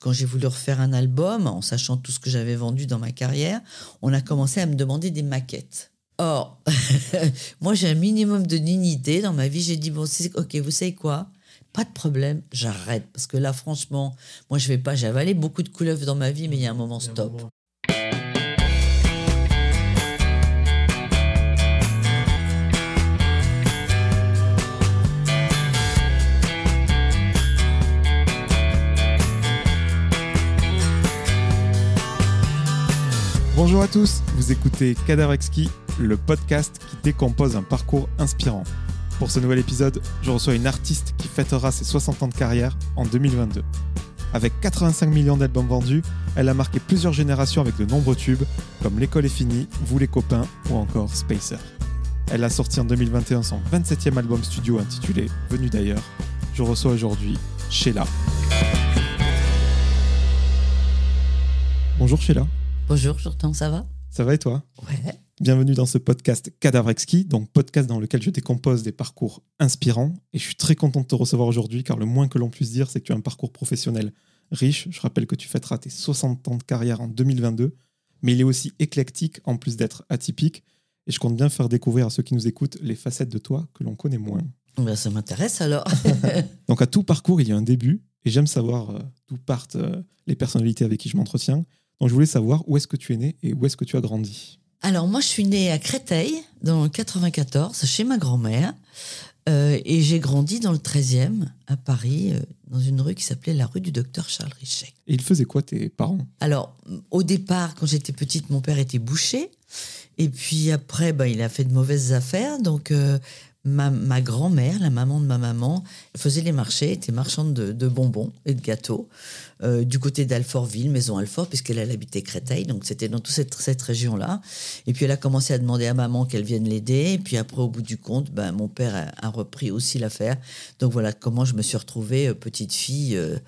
Quand j'ai voulu refaire un album, en sachant tout ce que j'avais vendu dans ma carrière, on a commencé à me demander des maquettes. Or, moi j'ai un minimum de dignité dans ma vie. J'ai dit, bon, ok, vous savez quoi? Pas de problème, j'arrête. Parce que là, franchement, moi, je vais pas. J'ai avalé beaucoup de couleuvres dans ma vie, mais il y a un moment stop. Bonjour à tous, vous écoutez Cadavre Exquis, le podcast qui décompose un parcours inspirant. Pour ce nouvel épisode, je reçois une artiste qui fêtera ses 60 ans de carrière en 2022. Avec 85 millions d'albums vendus, elle a marqué plusieurs générations avec de nombreux tubes comme L'école est finie, Vous les copains ou encore Spacer. Elle a sorti en 2021 son 27e album studio intitulé Venu d'ailleurs. Je reçois aujourd'hui Sheila. Bonjour Sheila. Bonjour, Jordan, ça va? Ça va et toi? Ouais. Bienvenue dans ce podcast Cadavre Exquis, donc podcast dans lequel je décompose des parcours inspirants. Et je suis très content de te recevoir aujourd'hui, car le moins que l'on puisse dire, c'est que tu as un parcours professionnel riche. Je rappelle que tu fêteras tes 60 ans de carrière en 2022, mais il est aussi éclectique en plus d'être atypique. Et je compte bien faire découvrir à ceux qui nous écoutent les facettes de toi que l'on connaît moins. Ben, ça m'intéresse alors. donc à tout parcours, il y a un début, et j'aime savoir euh, d'où partent euh, les personnalités avec qui je m'entretiens. Donc je voulais savoir où est-ce que tu es né et où est-ce que tu as grandi. Alors moi je suis née à Créteil dans le 94 chez ma grand-mère euh, et j'ai grandi dans le 13e à Paris euh, dans une rue qui s'appelait la rue du docteur Charles Richet. Et ils faisaient quoi tes parents? Alors au départ quand j'étais petite mon père était boucher et puis après ben, il a fait de mauvaises affaires donc euh, ma, grand-mère, la maman de ma maman, faisait les marchés, était marchande de, bonbons et de gâteaux euh, du côté d'Alfortville, maison Alfort, puisqu'elle habitait Créteil, donc c'était dans toute cette, région-là. Et puis elle a commencé à demander à maman qu'elle vienne l'aider. Et puis après, au bout du compte, ben, mon père a, repris aussi l'affaire. Donc voilà comment je me suis retrouvée euh, petite fille. Euh,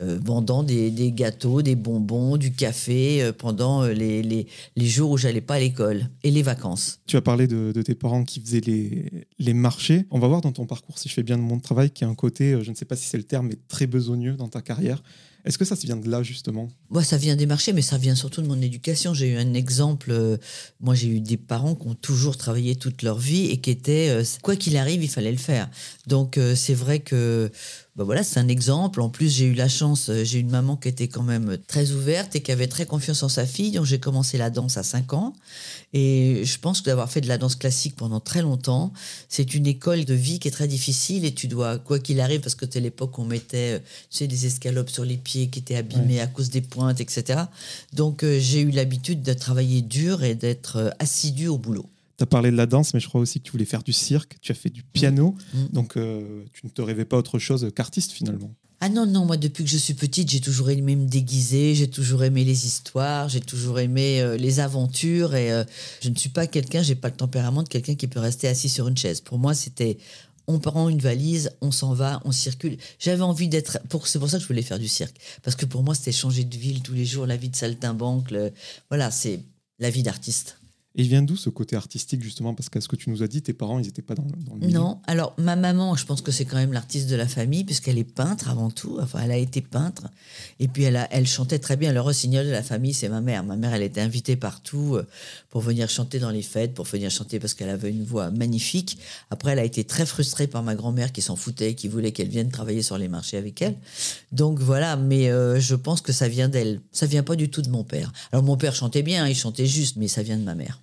vendant des, gâteaux, des bonbons, du café euh, pendant euh, les, les, les, jours où j'allais pas à l'école et les vacances. Tu as parlé de, tes parents qui faisaient les, les, marchés. On va voir dans ton parcours, si je fais bien de mon travail, qui a un côté, je ne sais pas si c'est le terme, mais très besogneux dans ta carrière. Est-ce que ça, vient de là, justement? Moi, ça vient des marchés, mais ça vient surtout de mon éducation. J'ai eu un exemple. moi, j'ai eu des parents qui ont toujours travaillé toute leur vie et qui étaient, quoi qu'il arrive, il fallait le faire. Donc, c'est vrai que bah voilà, c'est un exemple. En plus, j'ai eu la chance, euh, j'ai une maman qui était quand même très ouverte et qui avait très confiance en sa fille. Donc, j'ai commencé la danse à 5 ans. Et je pense que d'avoir fait de la danse classique pendant très longtemps, c'est une école de vie qui est très difficile et tu dois, quoi qu'il arrive, parce que c'était l'époque où on mettait euh, tu sais, des escalopes sur les pieds qui étaient abîmés à cause des etc. Donc, euh, j'ai eu l'habitude de travailler dur et d'être assidu au boulot. Tu as parlé de la danse, mais je crois aussi que tu voulais faire du cirque, tu as fait du piano, mm. Mm. donc euh, tu ne te rêvais pas autre chose qu'artiste finalement. Ah non, non, moi depuis que je suis petite, j'ai toujours aimé me déguiser, j'ai toujours aimé les histoires, j'ai toujours aimé euh, les aventures et euh, je ne suis pas quelqu'un, j'ai pas le tempérament de quelqu'un qui peut rester assis sur une chaise. Pour moi, c'était on prend une valise, on s'en va, on circule. J'avais envie d'être. Pour, c'est pour ça que je voulais faire du cirque. Parce que pour moi, c'était changer de ville tous les jours, la vie de saltimbanque. voilà, c'est la vie d'artiste. Et il vient d'où ce côté artistique, justement? Parce qu'à ce que tu nous as dit, tes parents, ils n'étaient pas dans, dans, le milieu. Non, alors ma maman, je pense que c'est quand même l'artiste de la famille, puisqu'elle est peintre avant tout. Enfin, elle a été peintre. Et puis, elle, a, elle chantait très bien. Le rossignol de la famille, c'est ma mère. Ma mère, elle était invitée partout euh, pour venir chanter dans les fêtes, pour venir chanter parce qu'elle avait une voix magnifique. Après, elle a été très frustrée par ma grand-mère qui s'en foutait, qui voulait qu'elle vienne travailler sur les marchés avec elle. Donc voilà, mais euh, je pense que ça vient d'elle. Ça vient pas du tout de mon père. Alors, mon père chantait bien, il chantait juste, mais ça vient de ma mère.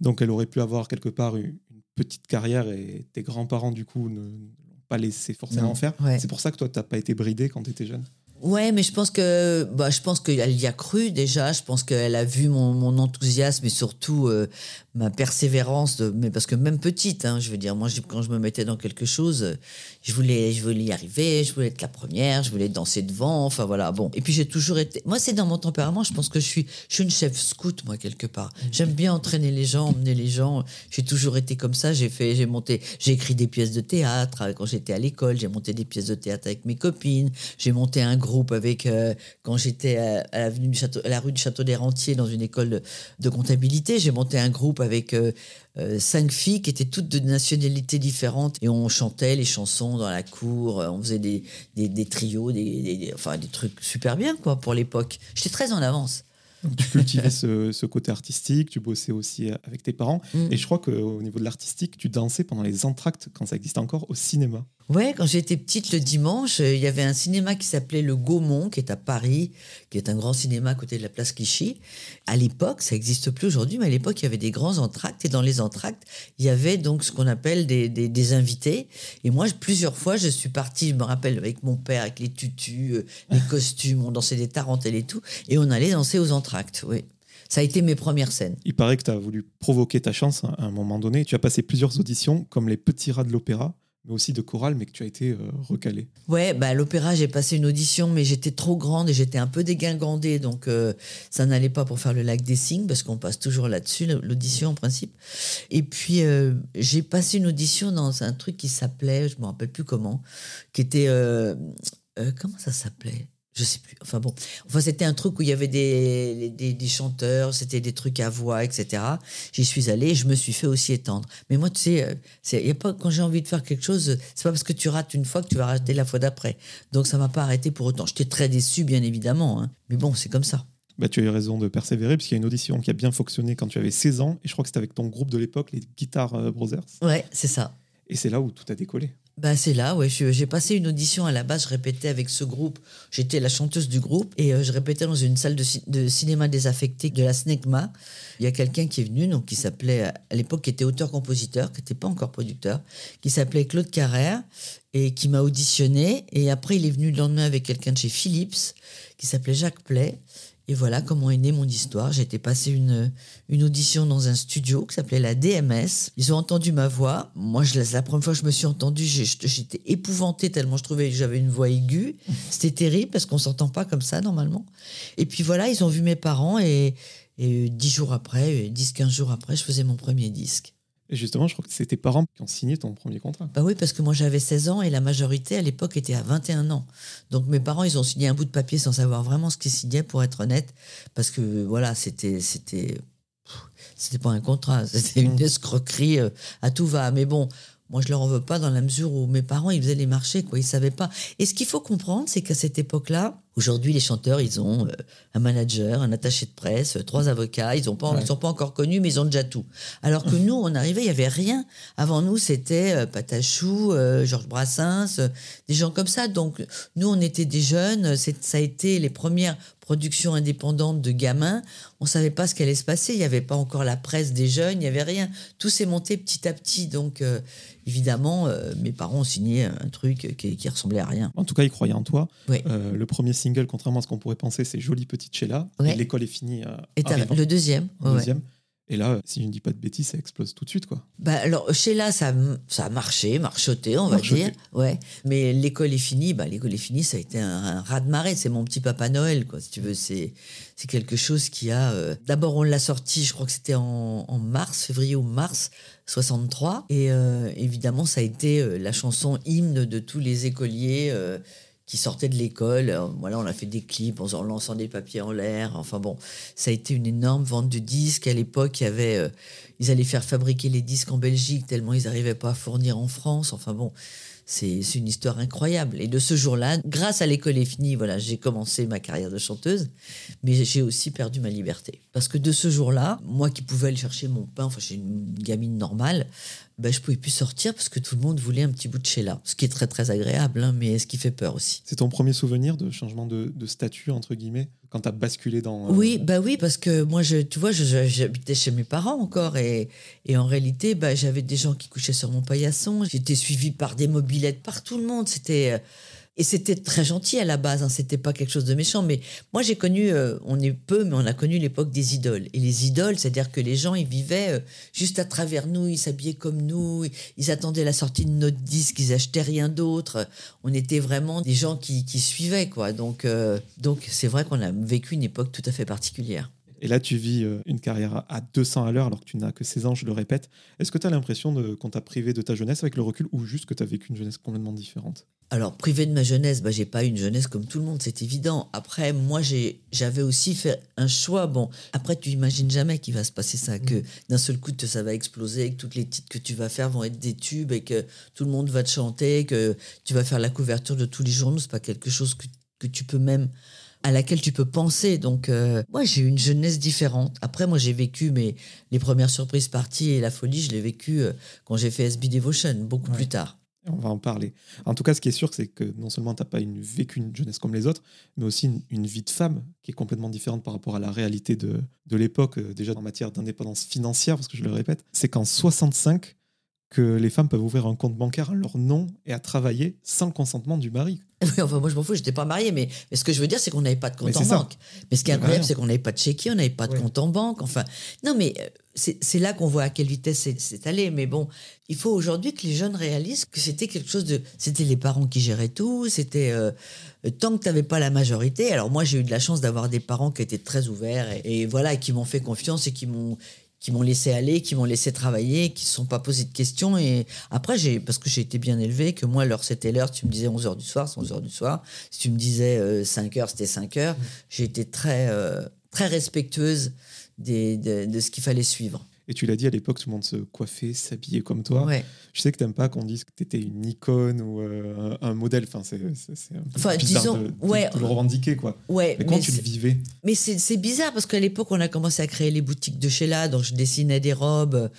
Donc elle aurait pu avoir quelque part une petite carrière et tes grands-parents, du coup, ne l'ont pas laissé forcément faire. C'est pour ça que toi, tu n'as pas été bridé quand tu étais jeune? Ouais, mais je pense que bah, je pense qu'elle y a cru déjà. Je pense qu'elle a vu mon, mon, enthousiasme et surtout euh, ma persévérance. De, mais parce que même petite, hein, je veux dire, moi, quand je me mettais dans quelque chose, je voulais, je voulais y arriver. Je voulais être la première. Je voulais danser devant. Enfin voilà. Bon. Et puis j'ai toujours été. Moi, c'est dans mon tempérament. Je pense que je suis, je suis une chef scout moi quelque part. Mmh. J'aime bien entraîner les gens, emmener les gens. J'ai toujours été comme ça. J'ai fait, j'ai monté, j'ai écrit des pièces de théâtre quand j'étais à l'école. J'ai monté des pièces de théâtre avec mes copines. J'ai monté un groupe groupe avec euh, quand j'étais à, à l'avenue du Château, à la rue du Château des Rentiers dans une école de, de comptabilité. J'ai monté un groupe avec euh, euh, cinq filles qui étaient toutes de nationalités différentes et on chantait les chansons dans la cour. On faisait des, des, des trios, des, enfin des trucs super bien quoi pour l'époque. J'étais très en avance. Donc, tu cultivais ce, ce côté artistique, tu bossais aussi avec tes parents. Mm. Et je crois qu'au niveau de l'artistique, tu dansais pendant les entractes, quand ça existe encore, au cinéma. Ouais, quand j'étais petite le dimanche, euh, il y avait un cinéma qui s'appelait le Gaumont, qui est à Paris, qui est un grand cinéma à côté de la place Clichy. À l'époque, ça n'existe plus aujourd'hui, mais à l'époque, il y avait des grands entractes. Et dans les entractes, il y avait donc ce qu'on appelle des, des, des invités. Et moi, plusieurs fois, je suis partie, je me rappelle, avec mon père, avec les tutus, euh, les costumes, on dansait des tarentelles et tout. Et on allait danser aux entractes, oui. Ça a été mes premières scènes. Il paraît que tu as voulu provoquer ta chance à un moment donné. Tu as passé plusieurs auditions, comme les petits rats de l'opéra, mais aussi de chorale, mais que tu as été euh, recalé. Ouais, bah, à l'opéra, j'ai passé une audition, mais j'étais trop grande et j'étais un peu dégingandée, donc euh, ça n'allait pas pour faire le lac des signes, parce qu'on passe toujours là-dessus, l'audition en principe. Et puis, euh, j'ai passé une audition dans un truc qui s'appelait, je me rappelle plus comment, qui était... comment ça s'appelait? Je sais plus. Enfin bon, enfin c'était un truc où il y avait des, des, des chanteurs, c'était des trucs à voix, etc. J'y suis allée et je me suis fait aussi étendre. Mais moi, tu sais, euh, c'est- y a pas, quand j'ai envie de faire quelque chose, c'est pas parce que tu rates une fois que tu vas rater la fois d'après. Donc ça m'a pas arrêté pour autant. J'étais très déçu, bien évidemment. hein. Mais bon, c'est comme ça. Bah, tu as eu raison de persévérer, puisqu'il y a une audition qui a bien fonctionné quand tu avais 16 ans, et je crois que c'était avec ton groupe de l'époque, les Guitar euh, Brothers. Ouais, c'est ça. Et c'est là où tout a décollé. Bah, c'est là, ouais. J'ai passé une audition à la base, je répétais avec ce groupe. J'étais la chanteuse du groupe et euh, je répétais dans une salle de, ci- de cinéma désaffecté de la SNECMA. Il y a quelqu'un qui est venu, donc qui s'appelait, à l'époque, qui était auteur-compositeur, qui n'était pas encore producteur, qui s'appelait Claude Carrère et qui m'a auditionné. Et après, il est venu le lendemain avec quelqu'un de chez Philips qui s'appelait Jacques Play. Et voilà comment est née mon histoire. J'ai été passer une, une audition dans un studio qui s'appelait la DMS. Ils ont entendu ma voix. Moi, je, la première fois que je me suis entendue, j'étais épouvantée tellement je trouvais que j'avais une voix aiguë. C'était terrible parce qu'on s'entend pas comme ça normalement. Et puis voilà, ils ont vu mes parents et, et dix jours après, dix, quinze jours après, je faisais mon premier disque. Et justement, je crois que c'est tes parents qui ont signé ton premier contrat. Bah oui, parce que moi j'avais 16 ans et la majorité à l'époque était à 21 ans. Donc mes parents, ils ont signé un bout de papier sans savoir vraiment ce qu'ils signaient, pour être honnête. Parce que voilà, c'était. c'était c'était pas un contrat, c'était une escroquerie euh, à tout va. Mais bon, moi je leur en veux pas dans la mesure où mes parents, ils faisaient les marchés, quoi, ils savaient pas. Et ce qu'il faut comprendre, c'est qu'à cette époque-là, aujourd'hui, les chanteurs, ils ont euh, un manager, un attaché de presse, euh, trois avocats, ils ne Ouais. sont pas encore connus, mais ils ont déjà tout. Alors que nous, on arrivait, il y avait rien. Avant nous, c'était euh, Patachou, Georges Brassens, des gens comme ça. Donc, nous, on était des jeunes. Ça a été les premières productions indépendantes de gamins. On savait pas ce qui allait se passer. Il n'y avait pas encore la presse des jeunes. Il n'y avait rien. Tout s'est monté petit à petit. Donc, évidemment, euh, mes parents ont signé un truc qui, qui ressemblait à rien. En tout cas, ils croyaient en toi. Euh, le premier single, contrairement à ce qu'on pourrait penser, c'est Jolie Petite Sheila. Ouais. L'école est finie. euh, Et le deuxième. Et là, si je ne dis pas de bêtises, ça explose tout de suite. quoi. Bah alors chez là ça, ça a marché, marchoté on va Marchoté. dire, ouais. Mais l'école est finie, bah l'école est finie, ça a été un, un de marée. C'est mon petit papa Noël quoi, si tu veux. C'est c'est quelque chose qui a. euh, D'abord on l'a sorti, je crois que c'était en, en mars, février ou mars 63, et euh, évidemment ça a été euh, la chanson hymne de tous les écoliers. euh, qui sortaient de l'école, Euh, voilà, on a fait des clips en lançant des papiers en l'air. Enfin bon, ça a été une énorme vente de disques. À l'époque, il y avait, euh, ils allaient faire fabriquer les disques en Belgique tellement ils n'arrivaient pas à fournir en France. Enfin bon, c'est une histoire incroyable. Et de ce jour-là, grâce à l'école est finie, voilà, j'ai commencé ma carrière de chanteuse, mais j'ai aussi perdu ma liberté. Parce que de ce jour-là, moi qui pouvais aller chercher mon pain, enfin, j'ai une gamine normale, ben, je pouvais plus sortir parce que tout le monde voulait un petit bout de chez là. Ce qui est très très agréable, hein, mais ce qui fait peur aussi. C'est ton premier souvenir de changement de, de statut, entre guillemets, quand tu as basculé dans. euh, Oui, bah oui, parce que moi, je, tu vois, j'habitais chez mes parents encore et, et en réalité, bah, j'avais des gens qui couchaient sur mon paillasson. J'étais suivie par des mobilettes par tout le monde. C'était euh, et c'était très gentil à la base. Hein, c'était pas quelque chose de méchant. Mais moi, j'ai connu, euh, on est peu, mais on a connu l'époque des idoles. Et les idoles, c'est-à-dire que les gens, ils vivaient euh, juste à travers nous, ils s'habillaient comme nous, ils attendaient la sortie de notre disque, ils achetaient rien d'autre. On était vraiment des gens qui, qui suivaient, quoi. Donc, euh, donc c'est vrai qu'on a vécu une époque tout à fait particulière. Et là, tu vis euh, une carrière à 200 à l'heure alors que tu n'as que 16 ans, je le répète. Est-ce que tu as l'impression qu'on t'a privé de ta jeunesse avec le recul ou juste que tu as vécu une jeunesse complètement différente? Alors, privé de ma jeunesse, bah, j'ai pas eu une jeunesse comme tout le monde, c'est évident. Après, moi, j'avais aussi fait un choix. Bon, après, tu imagines jamais qu'il va se passer ça, que mm. d'un seul coup, ça va exploser, que toutes les titres que tu vas faire vont être des tubes et que tout le monde va te chanter, que tu vas faire la couverture de tous les journaux. C'est pas quelque chose que, que tu peux même à laquelle tu peux penser. Donc, euh, moi, j'ai eu une jeunesse différente. Après, moi, j'ai vécu mes, les premières surprises parties et la folie, je l'ai vécu euh, quand j'ai fait SB Devotion, beaucoup plus tard. On va en parler. En tout cas, ce qui est sûr, c'est que non seulement tu n'as pas une, vécu une jeunesse comme les autres, mais aussi une, vie de femme qui est complètement différente par rapport à la réalité de, de l'époque, euh, déjà en matière d'indépendance financière, parce que je le répète, c'est qu'en 65, que les femmes peuvent ouvrir un compte bancaire à leur nom et à travailler sans le consentement du mari. Oui, enfin, moi je m'en fous, j'étais pas mariée, mais, ce que je veux dire, c'est qu'on n'avait pas de compte en banque. Mais ce qui est incroyable, c'est qu'on n'avait pas de chéquier, on n'avait pas de compte en banque. Enfin, non, mais euh, c'est là qu'on voit à quelle vitesse c'est allé. Mais bon, il faut aujourd'hui que les jeunes réalisent que c'était quelque chose de. C'était les parents qui géraient tout, c'était. Euh, tant que tu n'avais pas la majorité. Alors moi, j'ai eu de la chance d'avoir des parents qui étaient très ouverts et, et voilà, qui m'ont fait confiance et qui m'ont qui m'ont laissé aller, qui m'ont laissé travailler, qui ne se sont pas posé de questions. Et après, j'ai, parce que j'ai été bien élevé, que moi, l'heure, c'était l'heure. Tu me disais 11h du soir, c'est 11h du soir. Si tu me disais 5h, euh, c'était 5h. Mmh. J'ai été très, euh, très respectueuse des, de, ce qu'il fallait suivre. Et tu l'as dit à l'époque, tout le monde se coiffait, s'habillait comme toi. Je sais que tu n'aimes pas qu'on dise que tu étais une icône ou euh, un, modèle. Enfin, c'est un peu enfin, bizarre disons, de, ouais, le revendiquer. Quoi. Ouais, mais comment tu le vivais? Mais c'est bizarre parce qu'à l'époque, on a commencé à créer les boutiques de Sheila, donc je dessinais des robes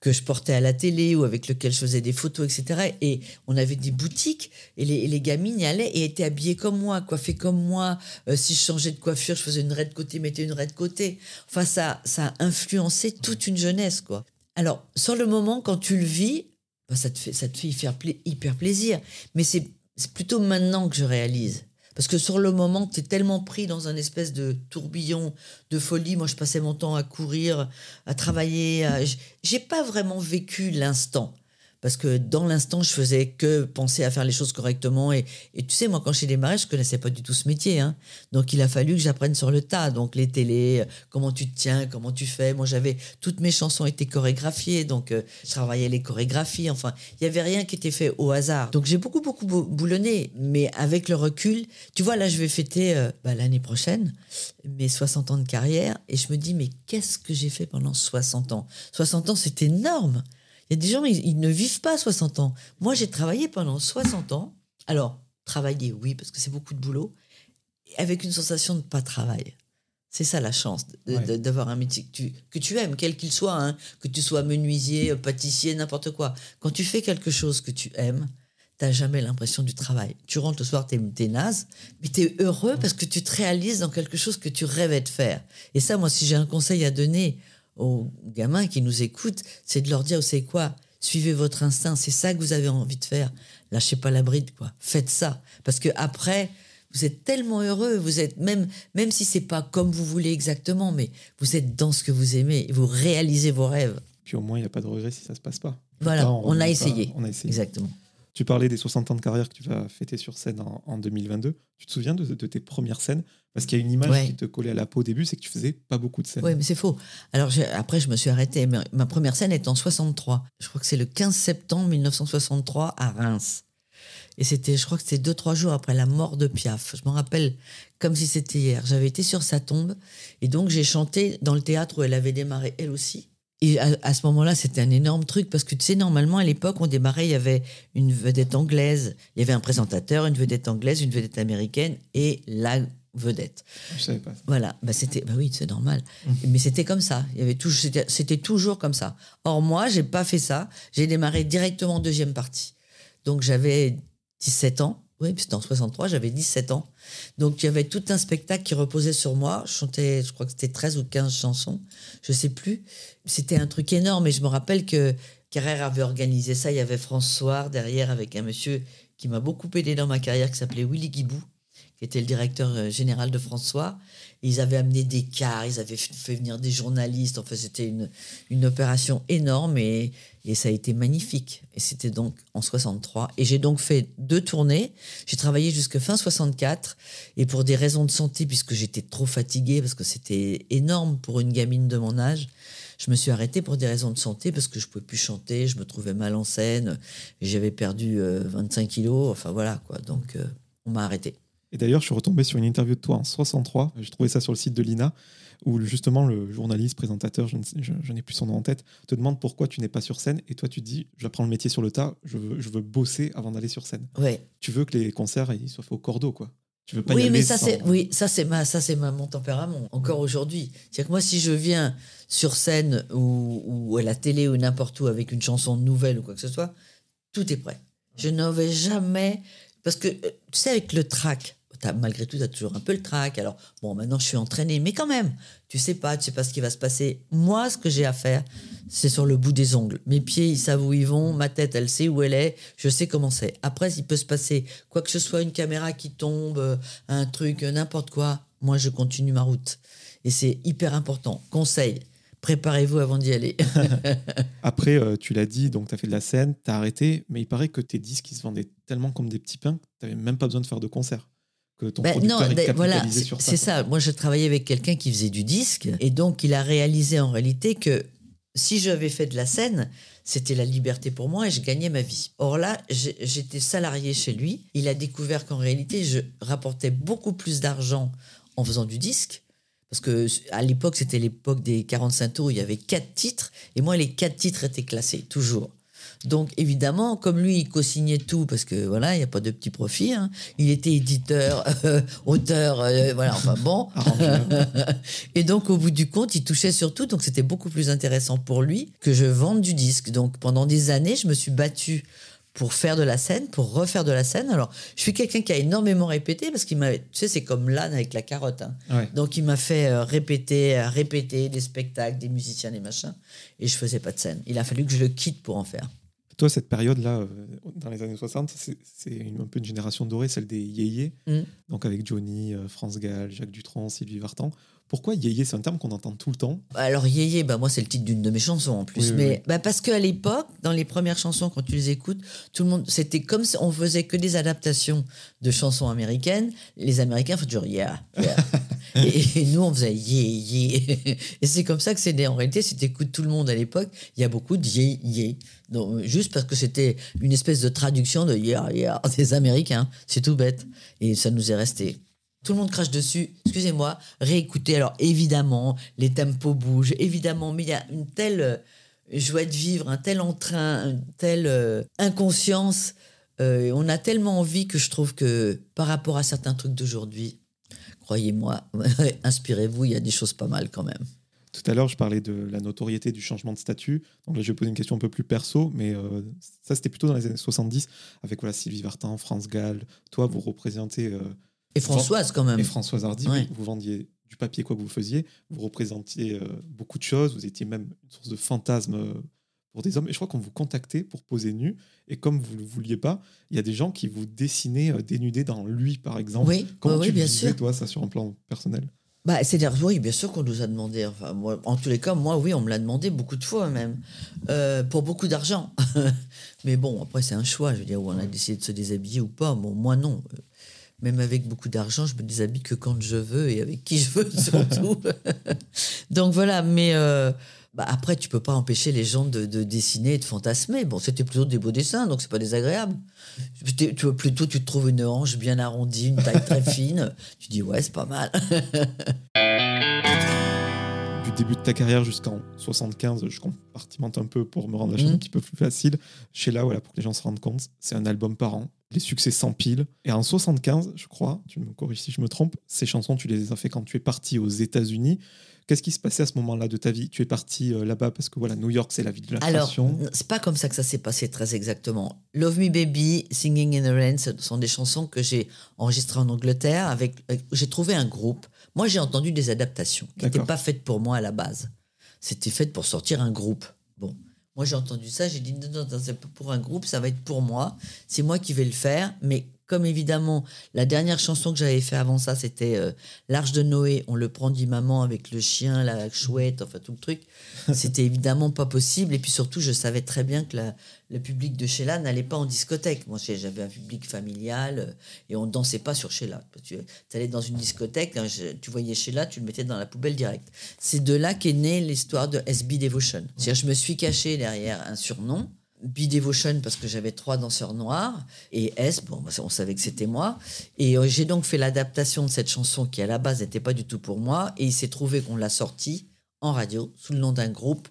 que je portais à la télé ou avec lequel je faisais des photos, etc. Et on avait des boutiques et les, les gamines y allaient et étaient habillées comme moi, coiffées comme moi. Euh, si je changeais de coiffure, je faisais une raie de côté, mettais une raie de côté. Enfin, ça, ça a influencé toute une jeunesse, quoi. Alors, sur le moment, quand tu le vis, bah, ça, te fait, ça te fait hyper, hyper plaisir. Mais c'est plutôt maintenant que je réalise. Parce que sur le moment, tu es tellement pris dans un espèce de tourbillon de folie. Moi, je passais mon temps à courir, à travailler. J'ai pas vraiment vécu l'instant parce que dans l'instant, je faisais que penser à faire les choses correctement. Et, tu sais, moi, quand j'ai démarré, je connaissais pas du tout ce métier. Hein. Donc, il a fallu que j'apprenne sur le tas. Donc, les télés, comment tu te tiens, comment tu fais. Moi, j'avais toutes mes chansons étaient chorégraphiées, donc euh, je travaillais les chorégraphies. Enfin, il y avait rien qui était fait au hasard. Donc, j'ai beaucoup, beaucoup boulonné. Mais avec le recul, tu vois, là, je vais fêter euh, bah, l'année prochaine mes 60 ans de carrière. Et je me dis, mais qu'est-ce que j'ai fait pendant 60 ans? 60 ans, c'est énorme. Il y a des gens, ils, ne vivent pas 60 ans. Moi, j'ai travaillé pendant 60 ans. Alors, travailler, oui, parce que c'est beaucoup de boulot, avec une sensation de pas travailler. C'est ça la chance d'avoir un métier que tu, que tu aimes, quel qu'il soit, hein, que tu sois menuisier, pâtissier, n'importe quoi. Quand tu fais quelque chose que tu aimes, tu n'as jamais l'impression du travail. Tu rentres le soir, tu es, naze, mais tu es heureux parce que tu te réalises dans quelque chose que tu rêvais de faire. Et ça, moi, si j'ai un conseil à donner aux gamins qui nous écoutent, c'est de leur dire, vous savez quoi, suivez votre instinct, c'est ça que vous avez envie de faire. Lâchez pas la bride, quoi. Faites ça. Parce que après, vous êtes tellement heureux, vous êtes même, même si c'est pas comme vous voulez exactement, mais vous êtes dans ce que vous aimez, vous réalisez vos rêves. Puis au moins, il n'y a pas de regret si ça se passe pas. Voilà, on, a essayé. on a essayé. Exactement. Tu parlais des 60 ans de carrière que tu vas fêter sur scène en, 2022. Tu te souviens de, tes premières scènes? Parce qu'il y a une image qui te collait à la peau au début, c'est que tu faisais pas beaucoup de scènes. Oui, mais c'est faux. Alors après, je me suis arrêtée. Ma, première scène est en 63. Je crois que c'est le 15 septembre 1963 à Reims. Et c'était, je crois que c'était deux, trois jours après la mort de Piaf. Je me rappelle comme si c'était hier. J'avais été sur sa tombe. Et donc, j'ai chanté dans le théâtre où elle avait démarré elle aussi. Et à, ce moment-là, c'était un énorme truc parce que tu sais, normalement, à l'époque, on démarrait, il y avait une vedette anglaise, il y avait un présentateur, une vedette anglaise, une vedette américaine et la vedette. Je savais pas. Voilà, bah c'était, bah oui, c'est normal. Mmh. Mais c'était comme ça. Il y avait toujours, c'était, toujours comme ça. Or moi, j'ai pas fait ça. J'ai démarré directement en deuxième partie. Donc j'avais 17 ans. Oui, c'était en 63, j'avais 17 ans. Donc il y avait tout un spectacle qui reposait sur moi. Je chantais, je crois que c'était 13 ou 15 chansons, je sais plus. C'était un truc énorme et je me rappelle que Carrère avait organisé ça. Il y avait François derrière avec un monsieur qui m'a beaucoup aidé dans ma carrière qui s'appelait Willy Guibou, qui était le directeur euh, général de François. Ils avaient amené des cars, ils avaient fait venir des journalistes. Enfin, c'était une, une opération énorme et, et ça a été magnifique. Et c'était donc en 63. Et j'ai donc fait deux tournées. J'ai travaillé jusqu'à fin 64. Et pour des raisons de santé, puisque j'étais trop fatiguée, parce que c'était énorme pour une gamine de mon âge, je me suis arrêtée pour des raisons de santé, parce que je pouvais plus chanter, je me trouvais mal en scène, j'avais perdu 25 euh, kilos. Enfin voilà, quoi. Donc euh, on m'a arrêté. Et d'ailleurs, je suis retombé sur une interview de toi en 63. J'ai trouvé ça sur le site de l'INA, où justement le journaliste, présentateur, je, n'ai plus son nom en tête, te demande pourquoi tu n'es pas sur scène. Et toi, tu dis, j'apprends le métier sur le tas, je veux, je veux bosser avant d'aller sur scène. Ouais. Tu veux que les concerts ils soient faits au cordeau, quoi. Tu veux pas oui, y mais ça, sans- c'est oui, ça c'est ma, ça c'est ma, mon tempérament. Encore aujourd'hui, c'est que moi, si je viens sur scène ou, ou à la télé ou n'importe où avec une chanson nouvelle ou quoi que ce soit, tout est prêt. Je n'en vais jamais parce que euh, tu sais avec le track. Malgré tout, tu as toujours un peu le track. Alors, bon, maintenant, je suis entraînée, mais quand même, tu sais pas, tu sais pas ce qui va se passer. Moi, ce que j'ai à faire, c'est sur le bout des ongles. Mes pieds, ils savent où ils vont, ma tête, elle sait où elle est, je sais comment c'est. Après, il peut se passer quoi que ce soit, une caméra qui tombe, euh, un truc, euh, n'importe quoi. Moi, je continue ma route. Et c'est hyper important. Conseil, préparez-vous avant d'y aller. Après, euh, tu l'as dit, donc tu as fait de la scène, tu as arrêté, mais il paraît que tes disques ils se vendaient tellement comme des petits pains que tu n'avais même pas besoin de faire de concert. Que ton Ben producteur non, ben, voilà, c'est ça. Moi, je travaillais avec quelqu'un qui faisait du disque, et donc il a réalisé en réalité que si j'avais fait de la scène, c'était la liberté pour moi et je gagnais ma vie. Or là, j'étais salarié chez lui. Il a découvert qu'en réalité, je rapportais beaucoup plus d'argent en faisant du disque. Parce que à l'époque, c'était l'époque des 45 tours, il y avait quatre titres, et moi, les quatre titres étaient classés, toujours. Donc, évidemment, comme lui, il co-signait tout, parce que voilà, il n'y a pas de petit profit. hein. Il était éditeur, euh, auteur, euh, voilà, enfin bon. Et donc, au bout du compte, il touchait sur tout. Donc, c'était beaucoup plus intéressant pour lui que je vende du disque. Donc, pendant des années, je me suis battue pour faire de la scène, pour refaire de la scène. Alors, je suis quelqu'un qui a énormément répété parce qu'il m'a, tu sais, c'est comme l'âne avec la carotte. hein. Ouais. Donc, il m'a fait euh, répéter, répéter des spectacles, des musiciens, des machins. Et je faisais pas de scène. Il a fallu que je le quitte pour en faire. Toi, cette période-là, euh, dans les années 60, c'est un peu une génération dorée, celle des yéyés. Mm. Donc avec Johnny, euh, France Gall, Jacques Dutronc, Sylvie Vartan. Pourquoi yéyé C'est un terme qu'on entend tout le temps? Alors Yéyé, bah moi c'est le titre d'une de mes chansons en plus. Oui, oui, mais oui. Bah, parce qu'à l'époque, dans les premières chansons, quand tu les écoutes, tout le monde, c'était comme si on faisait que des adaptations de chansons américaines. Les Américains font toujours yeah, yeah. et, nous on faisait yeah, yeah. Et c'est comme ça que c'est né. En réalité, si tu écoutes tout le monde à l'époque, il y a beaucoup de yeah, yeah. Donc, juste parce que c'était une espèce de traduction de yeah, yeah des Américains. C'est tout bête. Et ça nous est resté. Tout le monde crache dessus. Excusez-moi, réécoutez. Alors évidemment, les tempos bougent, évidemment, mais il y a une telle euh, joie de vivre, un tel entrain, une telle euh, inconscience. euh, on a tellement envie que je trouve que par rapport à certains trucs d'aujourd'hui, croyez-moi, inspirez-vous, il y a des choses pas mal quand même. Tout à l'heure, je parlais de la notoriété du changement de statut. Donc là, je vais poser une question un peu plus perso, mais euh, ça, c'était plutôt dans les années 70, avec voilà, Sylvie Vartan, France Gall. Toi, vous représentez, euh, Et Françoise quand même. et Françoise Hardy, Ouais. vous vendiez du papier, quoi que vous faisiez. Vous représentiez euh, beaucoup de choses. Vous étiez même une source de fantasme euh, pour des hommes. Et je crois qu'on vous contactait pour poser nu. Et comme vous ne le vouliez pas, il y a des gens qui vous dessinaient euh, dénudés dans lui, par exemple. Oui, Comment oui, tu oui, bien vivais, sûr. toi, ça, sur un plan personnel? Bah, c'est-à-dire, oui, bien sûr qu'on nous a demandé. Enfin, moi, en tous les cas, moi, oui, on me l'a demandé beaucoup de fois même, Euh, pour beaucoup d'argent. Mais bon, après, c'est un choix. Je veux dire, où on a décidé de se déshabiller ou pas. Bon, moi, non. Euh, Même avec beaucoup d'argent, je me déshabille que quand je veux et avec qui je veux, surtout. Donc voilà, mais euh, bah, après, tu peux pas empêcher les gens de, de dessiner et de fantasmer. Bon, c'était plutôt des beaux dessins, donc c'est pas désagréable. Tu tu vois, plutôt, tu te trouves une hanche bien arrondie, une taille très fine. Tu dis, ouais, c'est pas mal. du début de ta carrière jusqu'en 75, je compartimente un peu pour me rendre la chose Mhm. un petit peu plus facile. Chez là, voilà, pour que les gens se rendent compte, c'est un album par an. Les succès s'empilent. Et en 75, je crois, tu me corriges si je me trompe, ces chansons, tu les as fait quand tu es parti aux États-Unis. Qu'est-ce qui se passait à ce moment-là de ta vie? Tu es parti euh, là-bas parce que voilà, New York, c'est la ville de la Alors, création. c'est pas comme ça que ça s'est passé très exactement. Love Me Baby, Singing in the Rain, ce sont des chansons que j'ai enregistrées en Angleterre. Avec, j'ai trouvé un groupe. Moi, j'ai entendu des adaptations qui n'étaient pas faites pour moi à la base. C'était fait pour sortir un groupe. Bon, moi j'ai entendu ça, j'ai dit non, non, non, c'est pas pour un groupe, ça va être pour moi. C'est moi qui vais le faire. Mais comme évidemment, la dernière chanson que j'avais fait avant ça, c'était euh, L'Arche de Noé, on le prend dit maman avec le chien, la chouette, enfin tout le truc. C'était évidemment pas possible. Et puis surtout, je savais très bien que le public de Sheila n'allait pas en discothèque. Moi, j'avais un public familial euh, et on dansait pas sur Sheila. Tu allais dans une discothèque, hein, tu voyais Sheila, tu le mettais dans la poubelle direct. C'est de là qu'est née l'histoire de SB Devotion. C'est-à-dire, je me suis caché derrière un surnom B-Devotion parce que j'avais trois danseurs noirs et S, bon, bah, on savait que c'était moi. Et euh, j'ai donc fait l'adaptation de cette chanson qui à la base n'était pas du tout pour moi. Et il s'est trouvé qu'on l'a sortie en radio sous le nom d'un groupe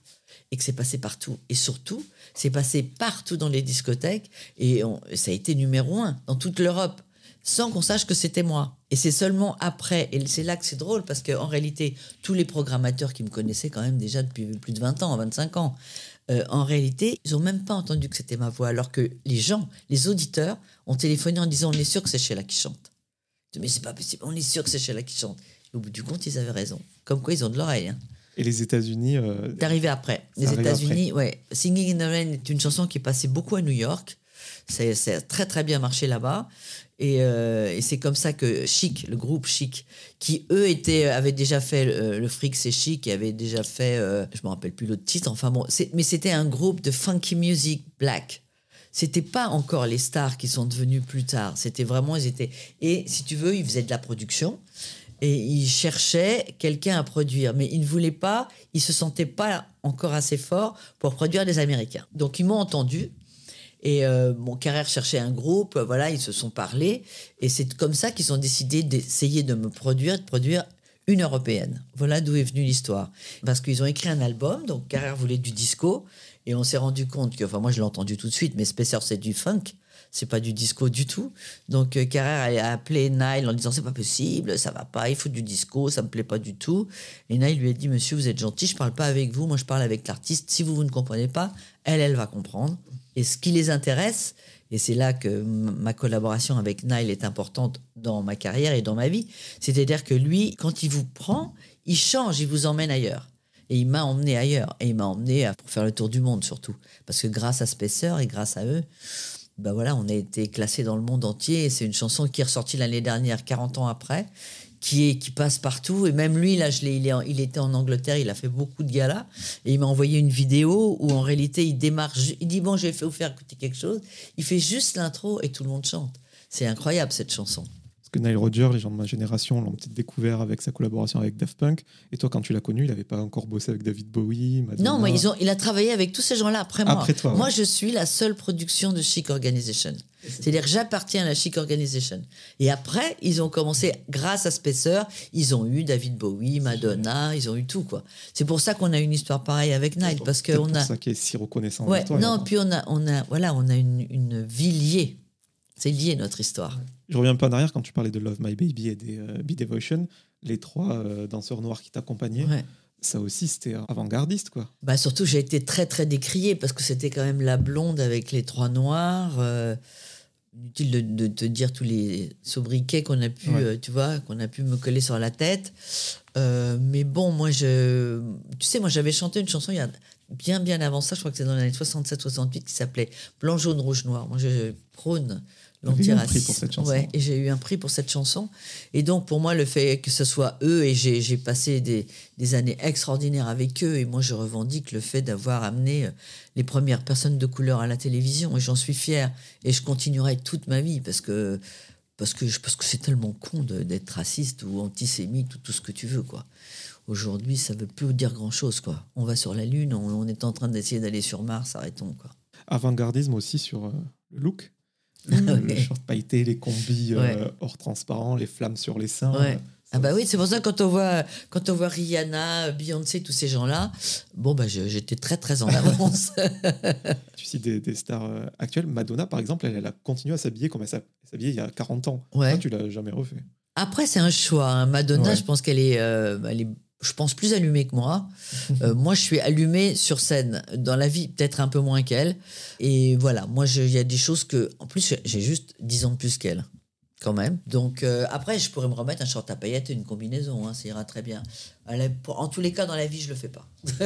et que c'est passé partout. Et surtout, c'est passé partout dans les discothèques et ça a été numéro un dans toute l'Europe sans qu'on sache que c'était moi. Et c'est seulement après, et c'est là que c'est drôle, parce qu'en réalité, tous les programmateurs qui me connaissaient quand même déjà depuis plus de 20 ans, 25 ans, euh, en réalité, ils n'ont même pas entendu que c'était ma voix, alors que les gens, les auditeurs, ont téléphoné en disant on est sûr que c'est Sheila qui chante. Mais c'est pas possible, on est sûr que c'est Sheila qui chante. au bout du compte, ils avaient raison. Comme quoi, ils ont de l'oreille. Hein. Et les États-unis euh... Arrivé après. Les États-Unis, ouais. Singing in the Rain est une chanson qui est passée beaucoup à New York. C'est très très bien marché là-bas. Euh, et, c'est comme ça que Chic, le groupe Chic, qui eux étaient, avaient déjà fait le, fric, c'est Chic, et avaient déjà fait, euh, je me rappelle plus l'autre titre, enfin bon, mais c'était un groupe de funky music black. C'était pas encore les stars qui sont devenus plus tard. C'était vraiment, ils étaient. Et si tu veux, ils faisaient de la production et ils cherchaient quelqu'un à produire, mais ils ne voulaient pas, ils se sentaient pas encore assez forts pour produire des Américains. Donc ils m'ont entendu et euh, mon carrière cherchait un groupe, voilà, ils se sont parlé. Et c'est comme ça qu'ils ont décidé d'essayer de me produire, de produire une européenne. Voilà d'où est venue l'histoire. Parce qu'ils ont écrit un album, donc Carrère voulait du disco. Et on s'est rendu compte que, enfin, moi je l'ai entendu tout de suite, mais Spacer c'est du funk, c'est pas du disco du tout. Donc euh, Carrère a appelé Nile en disant c'est pas possible, ça va pas, il faut du disco, ça me plaît pas du tout. Et Nile lui a dit monsieur, vous êtes gentil, je parle pas avec vous, moi je parle avec l'artiste. Si vous, vous ne comprenez pas, elle, elle va comprendre. Et ce qui les intéresse, et c'est là que ma collaboration avec Nile est importante dans ma carrière et dans ma vie, c'est-à-dire que lui, quand il vous prend, il change, il vous emmène ailleurs. Et il m'a emmené ailleurs. Et il m'a emmené pour faire le tour du monde surtout. Parce que grâce à Spacer et grâce à eux, ben voilà, on a été classé dans le monde entier. C'est une chanson qui est ressortie l'année dernière, 40 ans après qui, est, qui passe partout. Et même lui, là, il, est, il était en Angleterre, il a fait beaucoup de galas. Et il m'a envoyé une vidéo où en réalité, il démarre, il dit Bon, je vais vous faire écouter quelque chose. Il fait juste l'intro et tout le monde chante. C'est incroyable cette chanson. Parce que Nile Rodgers, les gens de ma génération l'ont peut-être découvert avec sa collaboration avec Daft Punk. Et toi, quand tu l'as connu, il n'avait pas encore bossé avec David Bowie Non, moi, ils ont, il a travaillé avec tous ces gens-là après, moi. moi, je suis la seule production de Chic Organization. C'est-à-dire que j'appartiens à la Chic Organization. Et après, ils ont commencé, grâce à Spacer, ils ont eu David Bowie, Madonna, ils ont eu tout, quoi. C'est pour ça qu'on a une histoire pareille avec Nile, parce qu'on a... C'est ça qui est si reconnaissant. Ouais, non, puis on a, on a, voilà, on a une, une vie liée. C'est lié, notre histoire. Je reviens un peu en arrière quand tu parlais de Love My Baby et des euh, Be Devotion, les trois euh, danseurs noirs qui t'accompagnaient. Ça aussi, c'était avant-gardiste, quoi. Bah surtout, j'ai été très, très décriée parce que c'était quand même la blonde avec les trois noirs. Euh, inutile de, te dire tous les sobriquets qu'on a pu, tu vois, qu'on a pu me coller sur la tête. mais bon, moi, je, tu sais, moi, j'avais chanté une chanson il y a bien, bien avant ça, je crois que c'est dans les années 67-68, qui s'appelait Blanc, jaune, rouge, noir. Moi, je prône l'antiracisme. Ouais, et j'ai eu un prix pour cette chanson. Et donc, pour moi, le fait que ce soit eux, et j'ai passé des, des, années extraordinaires avec eux, et moi, je revendique le fait d'avoir amené euh, les premières personnes de couleur à la télévision, et j'en suis fière. Et je continuerai toute ma vie, parce que parce que, parce que c'est tellement con d'être raciste ou antisémite ou tout ce que tu veux, quoi. Aujourd'hui, ça veut plus dire grand-chose, quoi. On va sur la Lune, on, est en train d'essayer d'aller sur Mars, arrêtons, quoi. Avant-gardisme aussi sur euh, le look le short pailleté, les combis euh, hors transparent, les flammes sur les seins. Ah bah oui, c'est pour ça que quand on voit quand on voit Rihanna, Beyoncé, tous ces gens-là, bon bah j'étais très très en avance. tu cites des, stars euh, actuelles, Madonna par exemple, elle, a continué à s'habiller comme elle s'habillait il y a 40 ans. Ouais. tu l'as jamais refait. Après c'est un choix. Hein. Madonna, je pense qu'elle est, euh, elle est je pense, plus allumée que moi. Euh, moi, je suis allumée sur scène. Dans la vie, peut-être un peu moins qu'elle. Et voilà, moi, il y a des choses que. En plus, j'ai juste 10 ans de plus qu'elle. quand même. Donc euh, après, je pourrais me remettre un short à paillettes et une combinaison, hein, ça ira très bien. En tous les cas, dans la vie, je le fais pas.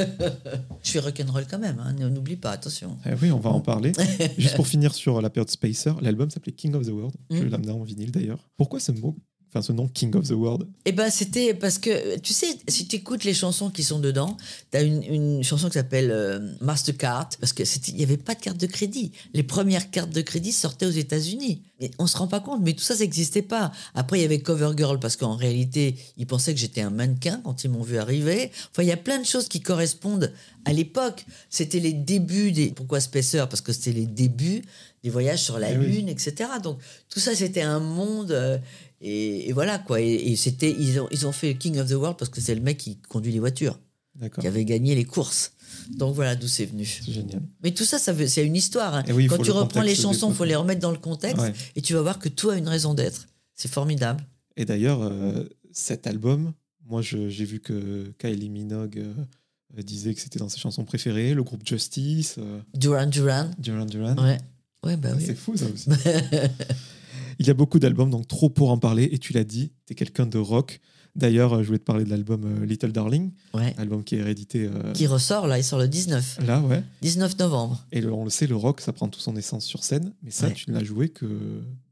je suis rock'n'roll quand même, hein, n'oublie pas, attention. Eh oui, on va en parler. Juste pour finir sur la période Spacer, l'album s'appelait King of the World. Je Mm. l'ai amené en vinyle d'ailleurs. Pourquoi ce mot, enfin ce nom King of the World Eh ben, c'était parce que, tu sais, si tu écoutes les chansons qui sont dedans, tu as une, une chanson qui s'appelle euh, Mastercard, parce qu'il n'y avait pas de carte de crédit. Les premières cartes de crédit sortaient aux États-Unis. Mais on se rend pas compte, mais tout ça, ça n'existait pas. Après, il y avait Covergirl, parce qu'en réalité, ils pensaient que j'étais un mannequin quand ils m'ont vu arriver. Enfin, il y a plein de choses qui correspondent à l'époque. C'était les débuts des. Pourquoi Spacer? Parce que c'était les débuts des voyages sur la Eh oui. Lune, etc. Donc, tout ça, c'était un monde. euh, et, et voilà, quoi. Et, et c'était, ils, ont, ils ont fait King of the World parce que c'est le mec qui conduit les voitures, D'accord. qui avait gagné les courses. Donc voilà d'où c'est venu. C'est génial. Mais tout ça, ça veut, c'est une histoire. hein. Oui, Quand tu le reprends les chansons, il faut les remettre dans le contexte Ouais. et tu vas voir que tout a une raison d'être. C'est formidable. Et d'ailleurs, euh, cet album, moi je- j'ai vu que Kylie Minogue euh, euh, disait que c'était dans ses chansons préférées, le groupe Justice, euh, Duran Duran. Duran Duran. Ouais. Ouais, bah Ah, oui. C'est fou ça aussi. Il y a beaucoup d'albums, donc trop pour en parler. Et tu l'as dit, tu es quelqu'un de rock. D'ailleurs, euh, je voulais te parler de l'album euh, Little Darling, ouais. album qui est réédité euh, Qui ressort là, il sort le 19. là, ouais. 19 novembre. Et le- on le sait, le rock, ça prend toute son essence sur scène, mais ça, Ouais. tu ne l'as joué que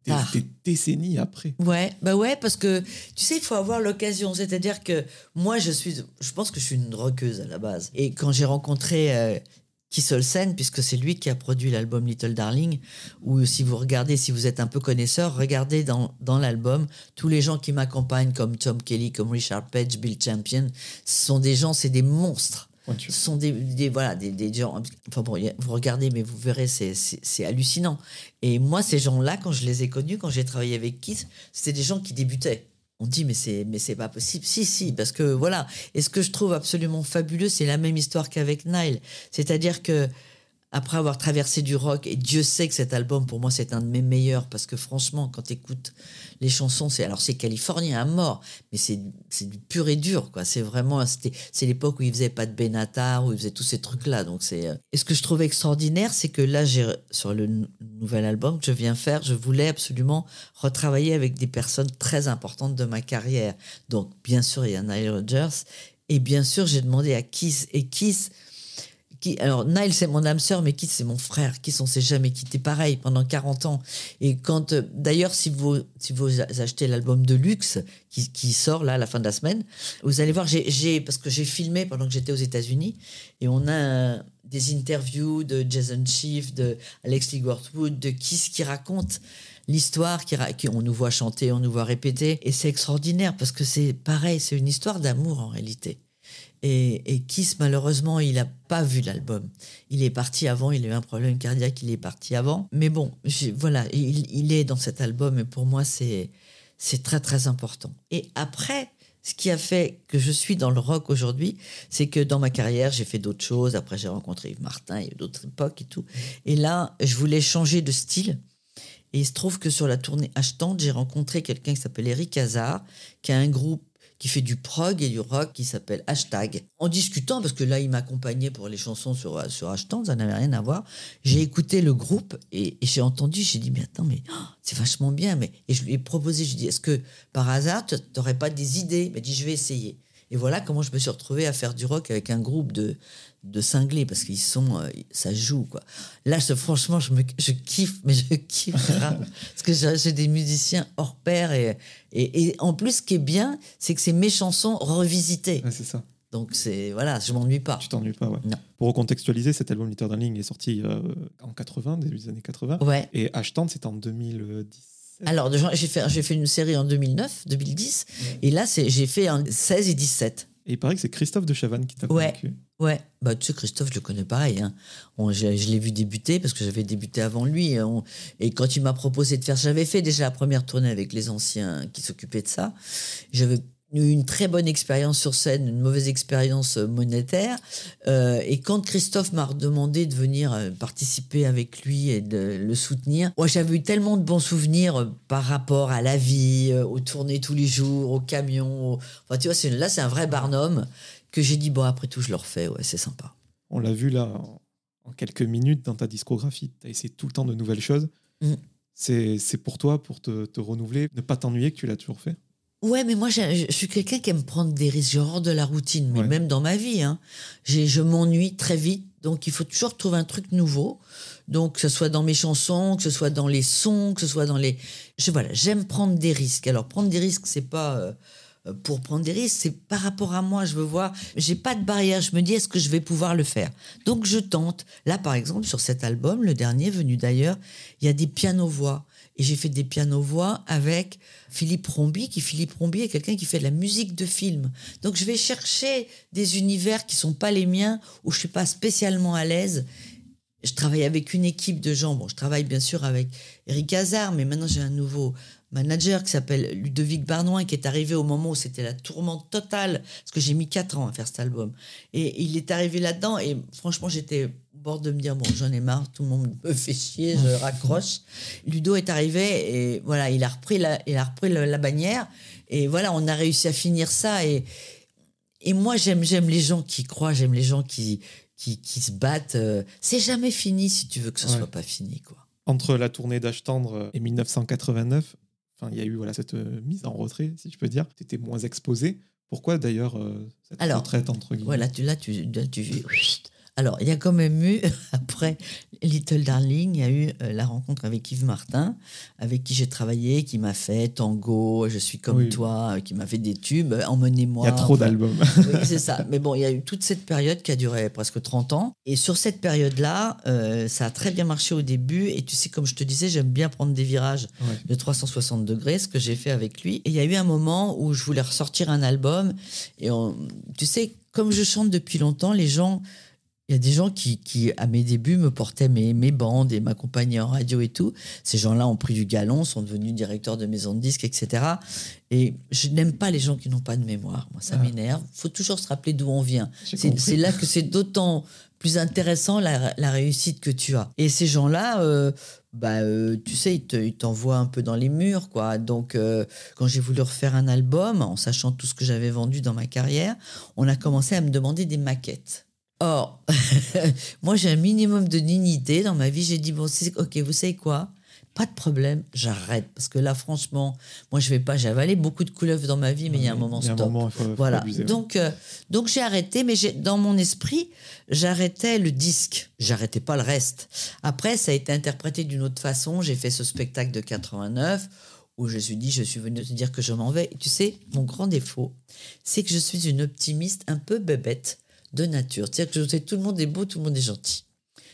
des, Tard. des décennies après. Ouais, bah ouais, parce que tu sais, il faut avoir l'occasion. C'est-à-dire que moi, je suis, je pense que je suis une rockeuse à la base. Et quand j'ai rencontré euh, Keith Olsen, puisque c'est lui qui a produit l'album Little Darling, ou si vous regardez, si vous êtes un peu connaisseur, regardez dans, dans l'album tous les gens qui m'accompagnent, comme Tom Kelly, comme Richard Page, Bill Champion, ce sont des gens, c'est des monstres. Ce sont des, des- voilà, des, des gens. Enfin bon, vous regardez, mais vous verrez, c'est- hallucinant. Et moi, ces gens-là, quand je les ai connus, quand j'ai travaillé avec Keith, c'était des gens qui débutaient. On dit, mais c'est, mais c'est pas possible. Si, si, parce que voilà. Et ce que je trouve absolument fabuleux, c'est la même histoire qu'avec Nile. C'est-à-dire que, après avoir traversé du rock, et Dieu sait que cet album, pour moi, c'est un de mes meilleurs, parce que franchement, quand tu écoutes les chansons, c'est alors c'est californien à mort, mais c'est du pur et dur, quoi. C'est vraiment, c'est l'époque où ils faisaient pas de Benatar, où ils faisaient tous ces trucs-là. Donc c'est. euh, Et ce que je trouvais extraordinaire, c'est que là, sur le nou- nouvel album que je viens faire, je voulais absolument retravailler avec des personnes très importantes de ma carrière. Donc bien sûr, il y a Nile Rodgers, et bien sûr, j'ai demandé à Kiss et Kiss. Alors, Nile, c'est mon âme sœur, mais Keith, c'est mon frère. Keith, on s'est jamais quitté pareil pendant 40 ans. Et quand, euh, d'ailleurs, si vous, si vous achetez l'album de luxe qui, sort là à la fin de la semaine, vous allez voir, j'ai, parce que j'ai filmé pendant que j'étais aux États-Unis, et on a des interviews de Jason Schiff, de Alex Ligworthwood, de Kiss qui racontent l'histoire, qui- on nous voit chanter, on nous voit répéter, et c'est extraordinaire parce que c'est pareil, c'est une histoire d'amour en réalité. Et, Kiss, malheureusement, il n'a pas vu l'album. Il est parti avant, il a eu un problème cardiaque, il est parti avant. Mais bon, voilà, il, est dans cet album et pour moi, c'est très, très important. Et après, ce qui a fait que je suis dans le rock aujourd'hui, c'est que dans ma carrière, j'ai fait d'autres choses. Après, j'ai rencontré Yves Martin, il y a eu d'autres époques et tout. Et là, je voulais changer de style. Et il se trouve que sur la tournée Hashtag, j'ai rencontré quelqu'un qui s'appelle Eric Hazard, qui a un groupe qui fait du prog et du rock qui s'appelle Hashtag. En discutant, parce que là, il m'accompagnait pour les chansons sur, sur Hashtag, ça n'avait rien à voir. J'ai écouté le groupe et, j'ai entendu, j'ai dit, mais attends, mais oh, c'est vachement bien. Mais... Et je lui ai proposé, je lui ai dit, est-ce que par hasard, tu n'aurais pas des idées? Il m'a dit, je vais essayer. Et voilà comment je me suis retrouvé à faire du rock avec un groupe de, de cinglés, parce qu'ils sont, euh, ça joue, quoi. Là, je- franchement, je, me, je kiffe, mais je kiffe grave. parce que j'ai des musiciens hors pair. Et, et, et en plus, ce qui est bien, c'est que c'est mes chansons revisitées. Ouais, c'est ça. Donc, c'est voilà, je m'ennuie pas. Tu t'ennuies pas, ouais. Non. Pour recontextualiser, cet album Little Darling est sorti euh, en 80, début des années 80. Ouais. Et Ashton, c'est en 2017. Alors, j'ai fait, j'ai fait une série en 2009, 2010. Et là, c'est- j'ai fait en 16 et 17. Et il paraît que c'est Christophe de Chavannes qui t'a Ouais. convaincu. Ouais, bah tu sais, Christophe, je le connais pareil. Hein. On- je je l'ai vu débuter parce que j'avais débuté avant lui. Et, on- et quand il m'a proposé de faire, j'avais fait déjà la première tournée avec les anciens qui s'occupaient de ça. J'avais une très bonne expérience sur scène, une mauvaise expérience euh, monétaire. Euh, et quand Christophe m'a demandé de venir euh, participer avec lui et de le soutenir, moi j'avais eu tellement de bons souvenirs par rapport à la vie, aux tournées tous les jours, aux camions. Enfin, tu vois, c'est- là c'est un vrai barnum que j'ai dit bon après tout je le refais, ouais c'est sympa. On l'a vu là en, en quelques minutes dans ta discographie. Tu as essayé tout le temps de nouvelles choses. Mm. C'est pour toi, pour te, te renouveler, ne pas t'ennuyer que tu l'as toujours fait? Ouais, mais moi, je suis quelqu'un qui aime prendre des risques. J'ai horreur de la routine, mais même dans ma vie. Hein, je m'ennuie très vite, donc il faut toujours trouver un truc nouveau. Donc, que ce soit dans mes chansons, que ce soit dans les sons, que ce soit dans les. Je, voilà, j'aime prendre des risques. Alors, prendre des risques, c'est pas. Euh, pour prendre des risques, c'est par rapport à moi, je veux voir, j'ai pas de barrière, je me dis est-ce que je vais pouvoir le faire? Donc je tente. Là par exemple sur cet album, le dernier venu d'ailleurs, il y a des pianos-voix et j'ai fait des pianos-voix avec Philippe Rombi, qui Philippe Rombi est quelqu'un qui fait de la musique de film. Donc je vais chercher des univers qui sont pas les miens, où je suis pas spécialement à l'aise. Je travaille avec une équipe de gens. Bon, je travaille bien sûr avec Eric Hazard, mais maintenant j'ai un nouveau manager qui s'appelle Ludovic Barnoin, qui est arrivé au moment où c'était la tourmente totale, parce que j'ai mis quatre ans à faire cet album. Et il est arrivé là-dedans, et franchement, j'étais bord de me dire, bon, j'en ai marre, tout le monde me fait chier, je raccroche. Ludo est arrivé, et voilà, il a repris la, il a repris la, bannière, et voilà, on a réussi à finir ça, et, et moi, j'aime, j'aime les gens qui croient, j'aime les gens qui, qui, qui se battent. Euh, c'est jamais fini si tu veux que ce soit pas fini, quoi. Entre la tournée d'âge tendre et 1989, il y a eu voilà, cette euh, mise en retrait, si je peux dire. Tu étais moins exposé. Pourquoi d'ailleurs euh, cette retraite entre guillemets? Voilà, tu, là, tu, là, tu, alors, il y a quand même eu, après Little Darling, il y a eu euh, la rencontre avec Yves Martin, avec qui j'ai travaillé, qui m'a fait Tango, Je suis comme toi, euh, qui m'a fait des tubes, euh, Emmenez-moi. Il y a trop d'albums. oui, c'est ça. Mais bon, il y a eu toute cette période qui a duré presque 30 ans. Et sur cette période-là, ça a très bien marché au début. Et tu sais, comme je te disais, j'aime bien prendre des virages de 360 degrés, ce que j'ai fait avec lui. Et il y a eu un moment où je voulais ressortir un album. Et tu sais, comme je chante depuis longtemps, les gens il y a des gens qui, qui, à mes débuts, me portaient mes, mes bandes et m'accompagnaient en radio et tout. Ces gens-là ont pris du galon, sont devenus directeurs de maisons de disques, etc. Et je n'aime pas les gens qui n'ont pas de mémoire. Moi, ça ah. m'énerve. Il faut toujours se rappeler d'où on vient. C'est là que c'est d'autant plus intéressant la, la, réussite que tu as. Et ces gens-là, euh, bah, euh, tu sais, ils t'envoient un peu dans les murs, quoi. Donc, euh, quand j'ai voulu refaire un album, en sachant tout ce que j'avais vendu dans ma carrière, on a commencé à me demander des maquettes. Or, moi, j'ai un minimum de dignité dans ma vie. J'ai dit, bon, ok, vous savez quoi? Pas de problème, j'arrête. Parce que là, franchement, moi, je vais pas. J'ai avalé beaucoup de couleuvres dans ma vie, mais il y a un moment stop. voilà. donc, euh, donc j'ai arrêté, mais dans mon esprit, j'arrêtais le disque. J'arrêtais pas le reste. Après, ça a été interprété d'une autre façon. J'ai fait ce spectacle de 89 où je suis dit, je suis venu te dire que je m'en vais. tu sais, mon grand défaut, c'est que je suis une optimiste un peu bébête de nature. C'est-à-dire que je sais tout le monde est beau, tout le monde est gentil.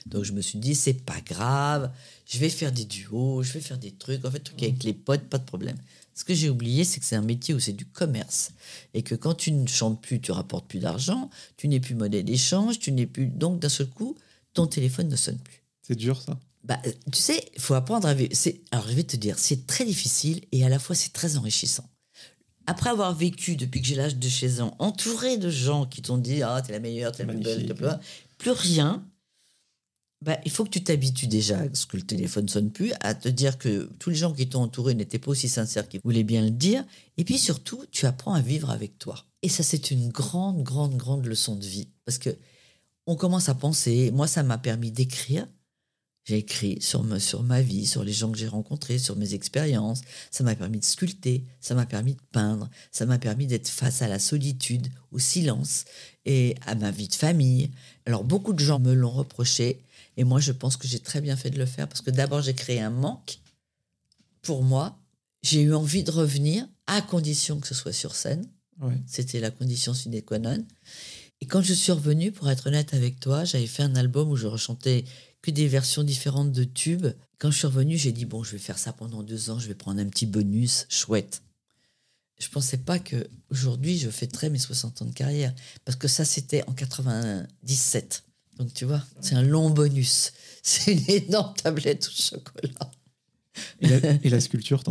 Donc je me suis dit, c'est pas grave, je vais faire des duos, je vais faire des trucs, en fait, trucs avec les potes, pas de problème. Ce que j'ai oublié, c'est que c'est un métier où c'est du commerce. Et que quand tu ne chantes plus, tu rapportes plus d'argent, tu n'es plus monnaie d'échange, tu n'es plus. Donc d'un seul coup, ton téléphone ne sonne plus. C'est dur ça? Bah, Tu sais, il faut apprendre à vivre. Alors je vais te dire, c'est très difficile et à la fois c'est très enrichissant après avoir vécu depuis que j'ai l'âge de 16 ans, entouré de gens qui t'ont dit Ah, t'es la meilleure, t'es la plus belle, plus rien, bah, il faut que tu t'habitues déjà, parce que le téléphone sonne plus, à te dire que tous les gens qui t'ont entouré n'étaient pas aussi sincères qu'ils voulaient bien le dire. Et puis surtout, tu apprends à vivre avec toi. Et ça, c'est une grande, grande, grande leçon de vie. Parce que on commence à penser. Moi, ça m'a permis d'écrire j'ai écrit sur, sur ma vie, sur les gens que j'ai rencontrés, sur mes expériences. Ça m'a permis de sculpter, ça m'a permis de peindre, ça m'a permis d'être face à la solitude, au silence et à ma vie de famille. Alors beaucoup de gens me l'ont reproché et moi je pense que j'ai très bien fait de le faire parce que d'abord j'ai créé un manque pour moi. J'ai eu envie de revenir à condition que ce soit sur scène. C'était la condition sine qua non. Et quand je suis revenue, pour être honnête avec toi, j'avais fait un album où je rechantais des versions différentes de tubes. Quand je suis revenue, j'ai dit, bon, je vais faire ça pendant deux ans, je vais prendre un petit bonus chouette. Je pensais pas que aujourd'hui je fêterais mes 60 ans de carrière. Parce que ça, c'était en 97. Donc, tu vois, c'est un long bonus. C'est une énorme tablette au chocolat. Et la, sculpture,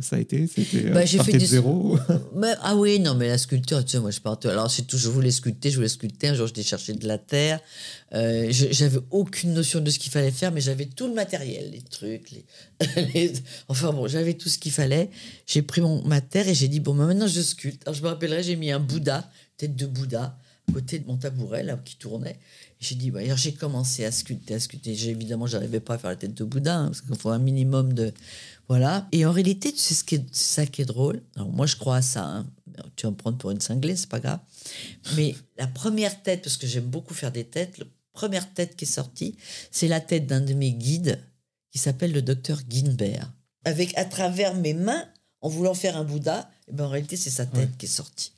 ça, a été C'était bah, j'ai fait de zéro Ah oui, non, mais la sculpture, tu sais, moi je partais. Alors, je voulais sculpter, je voulais sculpter. Un jour, j'étais chercher de la terre. Euh, j'avais aucune notion de ce qu'il fallait faire, mais j'avais tout le matériel, les trucs. Les, Enfin bon, j'avais tout ce qu'il fallait. J'ai pris mon, ma terre et j'ai dit, bon, bah, maintenant je sculpte. Alors, je me rappellerai, j'ai mis un Bouddha, tête de Bouddha côté de mon tabouret, là, qui tournait. J'ai dit, bah, j'ai commencé à sculpter, à sculpter. J'ai- Évidemment, j'arrivais pas à faire la tête de Bouddha, hein, parce qu'il faut un minimum de. Voilà. Et en réalité, tu sais ce qui est, ça qui est drôle? Alors, moi, je crois à ça. hein. Tu vas me prendre pour une cinglée, c'est pas grave. Mais la première tête, parce que j'aime beaucoup faire des têtes, la première tête qui est sortie, c'est la tête d'un de mes guides qui s'appelle le docteur Guinbert. Avec, à travers mes mains, en voulant faire un Bouddha, et ben en réalité, c'est sa tête Ouais. qui est sortie.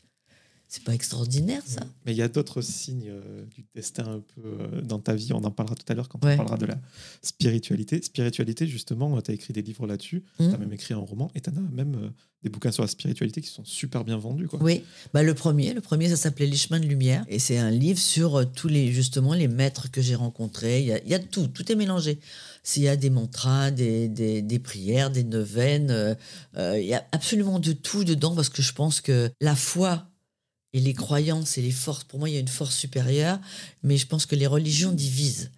C'est pas extraordinaire, ça Mais il y a d'autres signes euh, du destin un peu euh, dans ta vie. On en parlera tout à l'heure quand Ouais. on parlera de la spiritualité. Spiritualité, justement, tu as écrit des livres là-dessus, Mhm. tu as même écrit un roman et tu as même euh, des bouquins sur la spiritualité qui sont super bien vendus. Quoi. Oui, bah, le premier, le premier, ça s'appelait Les chemins de lumière, et c'est un livre sur tous les justement les maîtres que j'ai rencontrés. Il y a, y tout, tout est mélangé. S'il y a des mantras, des, des, des prières, des neuvaines, il y a absolument de tout dedans parce que je pense que la foi et les croyances et les forces, pour moi, il y a une force supérieure, mais je pense que les religions divisent.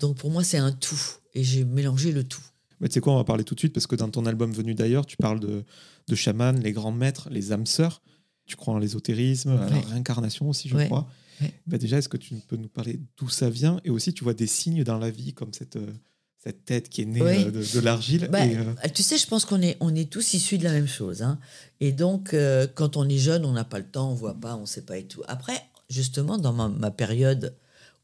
Donc pour moi, c'est un tout, et j'ai mélangé le tout. Mais tu sais quoi, on va parler tout de suite parce que dans ton album Venu d'ailleurs, tu parles de, de chamans, les grands maîtres, les âmes sœurs. Tu crois en l'ésotérisme, à la Ouais. réincarnation aussi, je Ouais. crois. Ouais. Bah déjà, est-ce que tu peux nous parler d'où ça vient? Et aussi, tu vois des signes dans la vie, comme cette, euh, cette tête qui est née Oui. euh, de, de l'argile. Bah, euh, Tu sais, je pense qu'on est, on est tous issus de la même chose. hein. Et donc, euh, quand on est jeune, on n'a pas le temps, on voit pas, on sait pas et tout. Après, justement, dans ma, ma période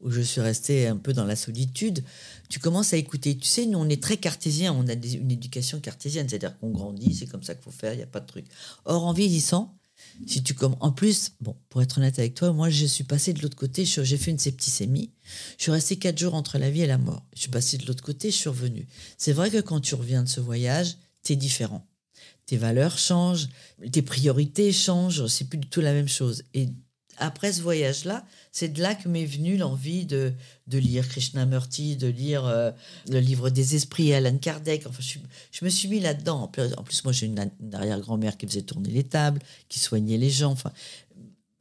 où je suis restée un peu dans la solitude, tu commences à écouter. Tu sais, nous, on est très cartésien, on a des- une éducation cartésienne, c'est-à-dire qu'on grandit, c'est comme ça qu'il faut faire, il n'y a pas de truc. Or, en vieillissant, si tu comme en plus, bon, pour être honnête avec toi, moi, je suis passée de l'autre côté, j'ai fait une septicémie. Je suis restée quatre jours entre la vie et la mort. Je suis passée de l'autre côté, je suis revenue. C'est vrai que quand tu reviens de ce voyage, t'es différent. Tes valeurs changent, tes priorités changent, c'est plus du tout la même chose. Et après ce voyage-là, c'est de là que m'est venue l'envie de, de lire Krishnamurti, de lire euh, le livre des esprits, Alan Kardec. Enfin, je, me suis mis là-dedans. En plus, moi, j'ai une, arrière-grand-mère qui faisait tourner les tables, qui soignait les gens. Enfin,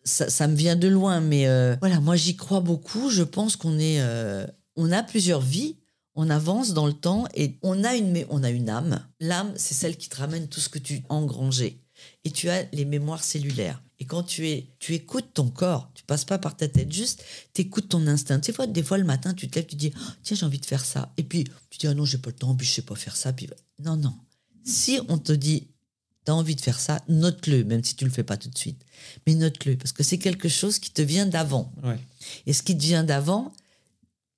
ça, me vient de loin, mais euh, voilà, moi, j'y crois beaucoup. Je pense qu'on est, euh, on a plusieurs vies. On avance dans le temps et on a une, on a une âme. L'âme, c'est celle qui te ramène tout ce que tu engrangé. Et tu as les mémoires cellulaires. Et quand tu, es, tu écoutes ton corps, tu passes pas par ta tête, juste tu écoutes ton instinct. Tu sais, des fois, le matin, tu te lèves, tu dis Oh, Tiens, j'ai envie de faire ça. Et puis, tu dis Ah non, j'ai pas le temps, puis je sais pas faire ça. Puis, non, non. Si on te dit Tu as envie de faire ça, note-le, même si tu le fais pas tout de suite. Mais note-le, parce que c'est quelque chose qui te vient d'avant. ouais. Et ce qui te vient d'avant,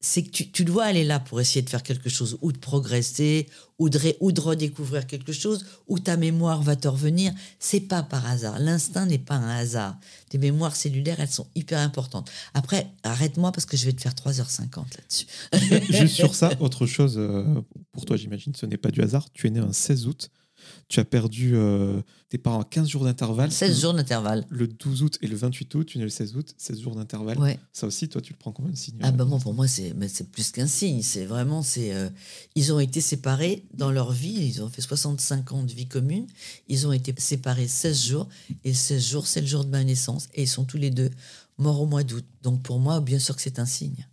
c'est que tu, tu dois aller là pour essayer de faire quelque chose, ou de progresser, ou de, ré- ou de redécouvrir quelque chose, ou ta mémoire va te revenir. C'est pas par hasard. L'instinct n'est pas un hasard. Tes mémoires cellulaires, elles sont hyper importantes. Après, arrête-moi parce que je vais te faire 3h50 là-dessus. Juste sur ça, autre chose euh, pour toi, j'imagine, ce n'est pas du hasard. Tu es né un 16 août. Tu as perdu euh, tes parents à 15 jours d'intervalle. 16 jours d'intervalle. Le 12 août et le 28 août, tu es né le 16 août, 16 jours d'intervalle. Ouais. Ça aussi, toi, tu le prends comme un signe. Ah bah moi pour moi c'est plus qu'un signe, c'est vraiment c'est euh, ils ont été séparés dans leur vie, ils ont fait 65 ans de vie commune, ils ont été séparés 16 jours et 16 jours c'est le jour de ma naissance et ils sont tous les deux morts au mois d'août. Donc pour moi bien sûr que c'est un signe.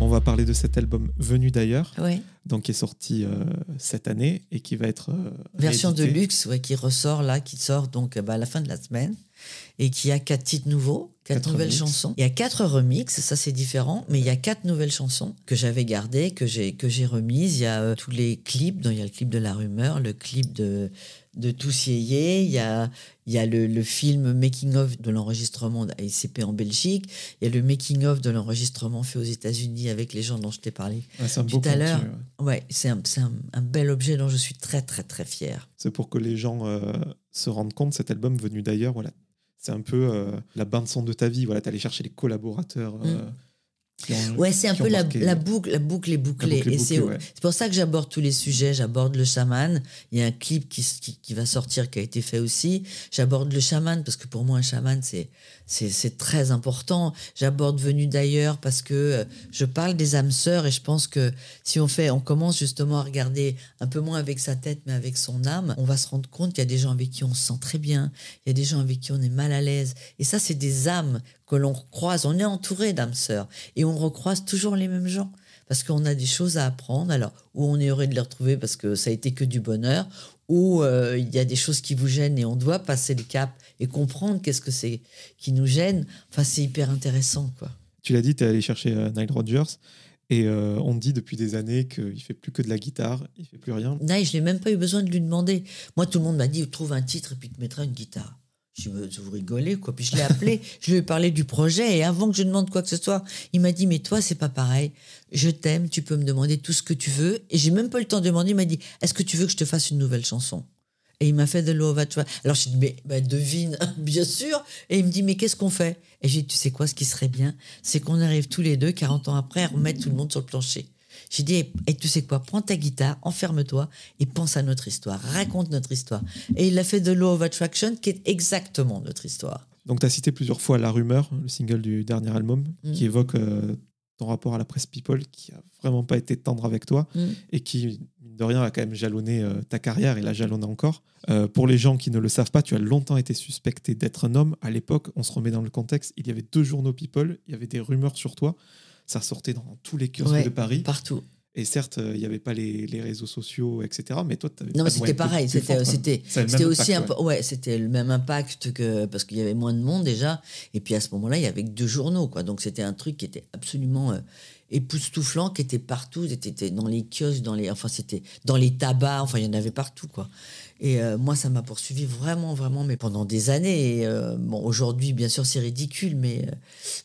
On va parler de cet album Venu d'ailleurs, Ouais. donc qui est sorti euh, cette année et qui va être euh, Version de luxe ouais, qui ressort là, qui sort donc euh, bah, à la fin de la semaine et qui a quatre titres nouveaux, quatre, Quatre nouvelles chansons. Il y a quatre remixes, ça c'est différent, mais il y a quatre nouvelles chansons que j'avais gardées, que j'ai que j'ai remises. Il y a euh, tous les clips, dont il y a le clip de La Rumeur, le clip de de Tous Yéyé, il y a il y a le, le film making of de l'enregistrement à ICP en Belgique, il y a le making of de l'enregistrement fait aux États-Unis avec les gens dont je t'ai parlé. Ouais, tout à l'heure. contenu, ouais. Ouais, c'est un, un, un bel objet dont je suis très très très fière. C'est pour que les gens euh, se rendent compte, cet album Venu d'ailleurs, voilà, c'est un peu euh, la bande-son de ta vie. Voilà, tu allé chercher les collaborateurs. euh, qui ont- Ouais, c'est un peu la, boucle, la boucle est bouclée. boucle et c'est ouais. pour ça que j'aborde tous les sujets. J'aborde le chaman. Il y a un clip qui, qui, qui va sortir, qui a été fait aussi. J'aborde le chaman parce que pour moi, un chaman, c'est c'est très important. J'aborde Venu d'ailleurs parce que euh, je parle des âmes sœurs et je pense que si on fait, on commence justement à regarder un peu moins avec sa tête, mais avec son âme, on va se rendre compte qu'il y a des gens avec qui on se sent très bien. Il y a des gens avec qui on est mal à l'aise. Et ça, c'est des âmes que l'on croise. On est entouré d'âmes sœurs et on recroise toujours les mêmes gens parce qu'on a des choses à apprendre. Alors, ou on est heureux de les retrouver parce que ça a été que du bonheur, où euh, il y a des choses qui vous gênent et on doit passer le cap et comprendre qu'est-ce que c'est qui nous gêne. Enfin, c'est hyper intéressant, quoi. Tu l'as dit, tu es allé chercher euh, Nile Rodgers. Et euh, on dit depuis des années qu'il fait plus que de la guitare, il fait plus rien. Nile, je n'ai même pas eu besoin de lui demander. Moi, tout le monde m'a dit trouve un titre et puis te mettra une guitare. Je me vous rigolez, quoi. Puis je l'ai appelé, je lui ai parlé du projet, et avant que je demande quoi que ce soit, il m'a dit Mais toi, c'est pas pareil. Je t'aime, tu peux me demander tout ce que tu veux. Et j'ai même pas eu le temps de demander. Il m'a dit Est-ce que tu veux que je te fasse une nouvelle chanson? Et il m'a fait de l'eau Alors je dit, mais bah, devine, bien sûr. Et il me dit, mais qu'est-ce qu'on fait? Et j'ai dit, tu sais quoi, ce qui serait bien, c'est qu'on arrive tous les deux, 40 ans après, à remettre tout le monde sur le plancher. J'ai dit, et tu sais quoi, prends ta guitare, enferme-toi et pense à notre histoire, raconte notre histoire. Et il a fait The Law of Attraction, qui est exactement notre histoire. Donc, tu as cité plusieurs fois La Rumeur, le single du dernier album, mm. qui évoque euh, ton rapport à la presse People, qui a vraiment pas été tendre avec toi mm. et qui, mine de rien, a quand même jalonné euh, ta carrière et la jalonne encore. Euh, pour les gens qui ne le savent pas, tu as longtemps été suspecté d'être un homme. À l'époque, on se remet dans le contexte, il y avait deux journaux People, il y avait des rumeurs sur toi ça sortait dans tous les kiosques de Paris. Partout. Et certes, euh, il n'y avait pas les, les, réseaux sociaux, etc. Mais toi, tu avais Non, mais c'était pareil. C'était c'était aussi un ouais, c'était le même impact que parce qu'il y avait moins de monde déjà. Et puis à ce moment-là, il y avait que deux journaux, quoi. Donc c'était un truc qui était absolument euh, époustouflant, qui était partout. C'était dans les kiosques, dans les, enfin c'était dans les tabacs. Enfin, il y en avait partout, quoi. Et euh, moi, ça m'a poursuivi vraiment, vraiment, mais pendant des années. Euh, bon, aujourd'hui, bien sûr, c'est ridicule, mais, euh,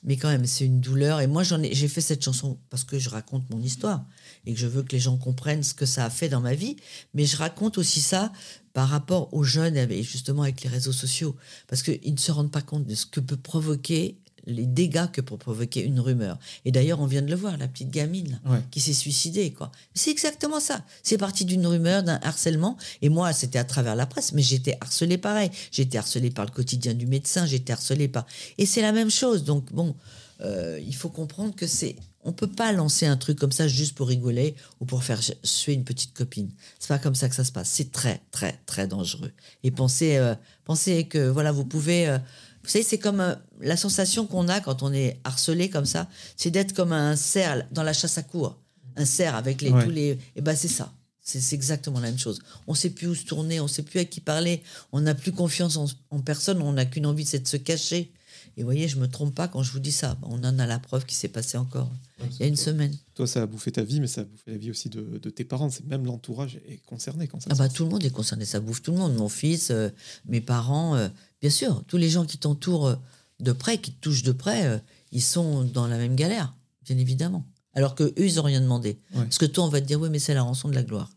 mais quand même, c'est une douleur. Et moi, j'en ai, j'ai fait cette chanson parce que je raconte mon histoire et que je veux que les gens comprennent ce que ça a fait dans ma vie. Mais je raconte aussi ça par rapport aux jeunes et justement avec les réseaux sociaux. Parce qu'ils ne se rendent pas compte de ce que peut provoquer les dégâts que pour provoquer une rumeur. Et d'ailleurs, on vient de le voir, la petite gamine qui s'est suicidée. quoi. C'est exactement ça. C'est parti d'une rumeur, d'un harcèlement. Et moi, c'était à travers la presse, mais j'étais harcelée pareil. J'étais harcelée par le quotidien du médecin, j'étais harcelée par... Et c'est la même chose. Donc, bon, euh, il faut comprendre que c'est... On peut pas lancer un truc comme ça juste pour rigoler ou pour faire suer une petite copine. C'est pas comme ça que ça se passe. C'est très, très, très dangereux. Et pensez, euh, pensez que, voilà, vous pouvez... Euh, vous savez, c'est comme euh, la sensation qu'on a quand on est harcelé comme ça, c'est d'être comme un cerf dans la chasse à cour. Un cerf avec les, tous les. Et eh ben c'est ça. C'est exactement la même chose. On ne sait plus où se tourner, on ne sait plus à qui parler, on n'a plus confiance en, personne, on n'a qu'une envie, c'est de se cacher. Et vous voyez, je me trompe pas quand je vous dis ça. On en a la preuve qui s'est passé encore il y a une semaine. Toi, ça a bouffé ta vie, mais ça a bouffé la vie aussi de, tes parents. C'est même l'entourage est concerné quand ça. Ah bah tout le monde est concerné. Ça bouffe tout le monde. Mon fils, euh, mes parents, euh, bien sûr, tous les gens qui t'entourent euh, de près, qui te touchent de près, ils sont dans la même galère, bien évidemment. Alors que eux, ils n'ont rien demandé. Parce que toi, on va te dire oui, mais c'est la rançon de la gloire.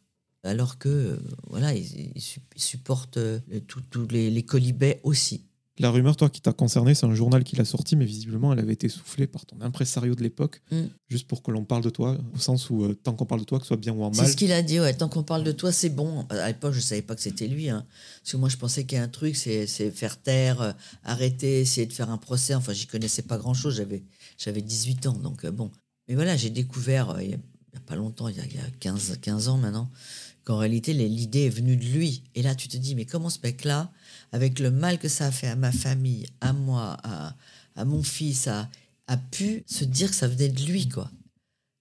Alors que voilà, ils, supportent tous les, les colibets aussi. La rumeur, toi, qui t'a concerné, c'est un journal qui l'a sorti, mais visiblement, elle avait été soufflée par ton impresario de l'époque, mm. juste pour que l'on parle de toi, au sens où, euh, tant qu'on parle de toi, que ce soit bien ou en mal. C'est ce qu'il a dit, ouais, tant qu'on parle de toi, c'est bon. À l'époque, je ne savais pas que c'était lui, hein, parce que moi, je pensais qu'il y a un truc, c'est faire taire, euh, arrêter, essayer de faire un procès. Enfin, j'y connaissais pas grand-chose, j'avais, j'avais 18 ans, donc euh, bon. Mais voilà, j'ai découvert, il n'y a, pas longtemps, il y a, 15, 15 ans maintenant, qu'en réalité, l'idée est venue de lui. Et là, tu te dis, mais comment ce mec-là avec le mal que ça a fait à ma famille, à moi, à, mon fils, a, a pu se dire que ça venait de lui, quoi.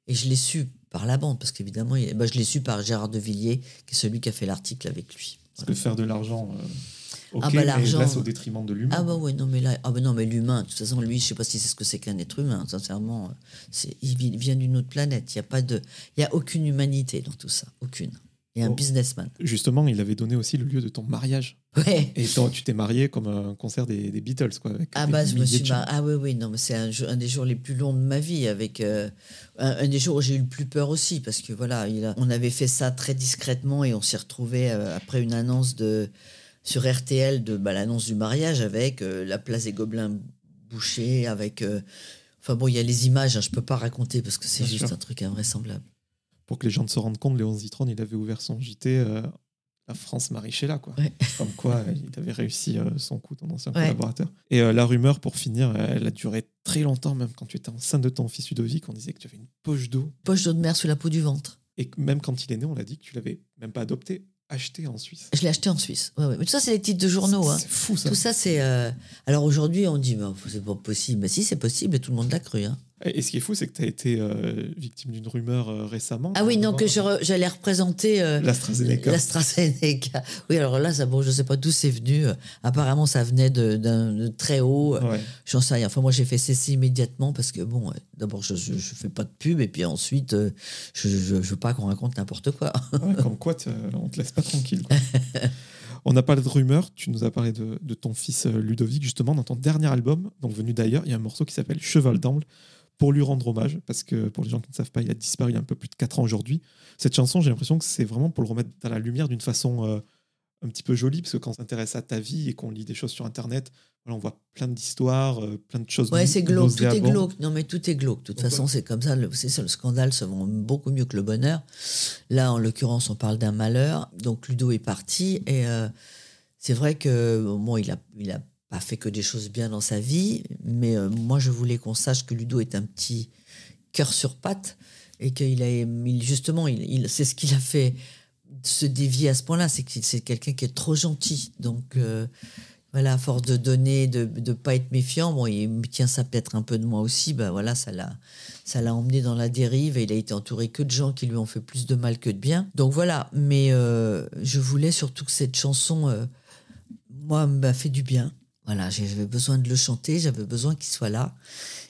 Et je l'ai su par la bande, parce qu'évidemment, bah, je l'ai su par Gérard de Villiers, qui est celui qui a fait l'article avec lui. Parce que faire de l'argent, euh, ah bah, l'argent au détriment de l'humain. Ah bah ouais, non mais là, ah bah non mais l'humain, de toute façon, lui, je sais pas si c'est ce que c'est qu'un être humain. Sincèrement, c'est, il vient d'une autre planète. Il y a pas de, il y a aucune humanité dans tout ça, aucune et un businessman. Justement, il avait donné aussi le lieu de ton mariage. Ouais. Et toi, tu t'es marié comme un concert des, Beatles, quoi. Avec ah bah, je me suis Ah oui, oui, non, mais c'est un, un, des jours les plus longs de ma vie, avec euh, un, des jours où j'ai eu le plus peur aussi, parce que voilà, il on avait fait ça très discrètement et on s'est retrouvé euh, après une annonce de sur RTL de bah, l'annonce du mariage avec euh, la place des Gobelins bouchée, avec. Enfin bon, il y a les images, hein, je peux pas raconter parce que c'est juste un truc invraisemblable pour que les gens se rendent compte, Léon Zitron, il avait ouvert son JT euh, La France Marichella, quoi. Comme quoi, il avait réussi euh, son coup, ton ancien collaborateur. Et euh, la rumeur, pour finir, elle a duré très longtemps, même quand tu étais enceinte de ton fils Ludovic, on disait que tu avais une poche d'eau. Poche d'eau de mer sous la peau du ventre. Et même quand il est né, on l'a dit que tu l'avais même pas adopté, acheté en Suisse. Je l'ai acheté en Suisse. Mais tout ça, c'est les titres de journaux. C'est hein. fou ça. Tout ça, c'est. Alors aujourd'hui, on dit, mais c'est pas possible. Mais si, c'est possible et tout le monde l'a cru. Hein. Et ce qui est fou, c'est que tu as été euh, victime d'une rumeur euh, récemment. Ah oui, non, que j'allais représenter euh, l'AstraZeneca. L'AstraZeneca. Oui, alors là, ça, bon, je ne sais pas d'où c'est venu. Apparemment, ça venait d'un très haut. J'en sais rien. Enfin, moi, j'ai fait cesser immédiatement parce que, bon, d'abord, je ne fais pas de pub et puis ensuite, je ne veux pas qu'on raconte n'importe quoi. comme quoi, on ne te laisse pas tranquille. On a parlé de rumeurs, tu nous as parlé de, ton fils Ludovic, justement, dans ton dernier album, donc venu d'ailleurs, il y a un morceau qui s'appelle Cheval d'Amble pour lui rendre hommage, parce que pour les gens qui ne savent pas, il a disparu il y a un peu plus de 4 ans aujourd'hui. Cette chanson, j'ai l'impression que c'est vraiment pour le remettre dans la lumière d'une façon euh, un petit peu jolie, parce que quand on s'intéresse à ta vie et qu'on lit des choses sur Internet, on voit plein d'histoires, euh, plein de choses. Ouais, c'est glauque, tout est glauque. Non, mais tout est glauque. De toute façon, c'est comme ça. Le, le scandale se vend beaucoup mieux que le bonheur. Là, en l'occurrence, on parle d'un malheur. Donc, Ludo est parti et euh, c'est vrai que bon, il a, il a pas fait que des choses bien dans sa vie, mais euh, moi je voulais qu'on sache que Ludo est un petit cœur sur patte et qu'il a justement, il, c'est ce qu'il a fait se dévier à ce point-là, c'est que c'est quelqu'un qui est trop gentil. Donc euh, voilà, à force de donner, de ne pas être méfiant, bon, il tient ça peut-être un peu de moi aussi, ben voilà, ça l'a, ça l'a emmené dans la dérive et il a été entouré que de gens qui lui ont fait plus de mal que de bien. Donc voilà, mais euh, je voulais surtout que cette chanson, moi, m'a fait du bien. Voilà, j'avais besoin de le chanter, j'avais besoin qu'il soit là.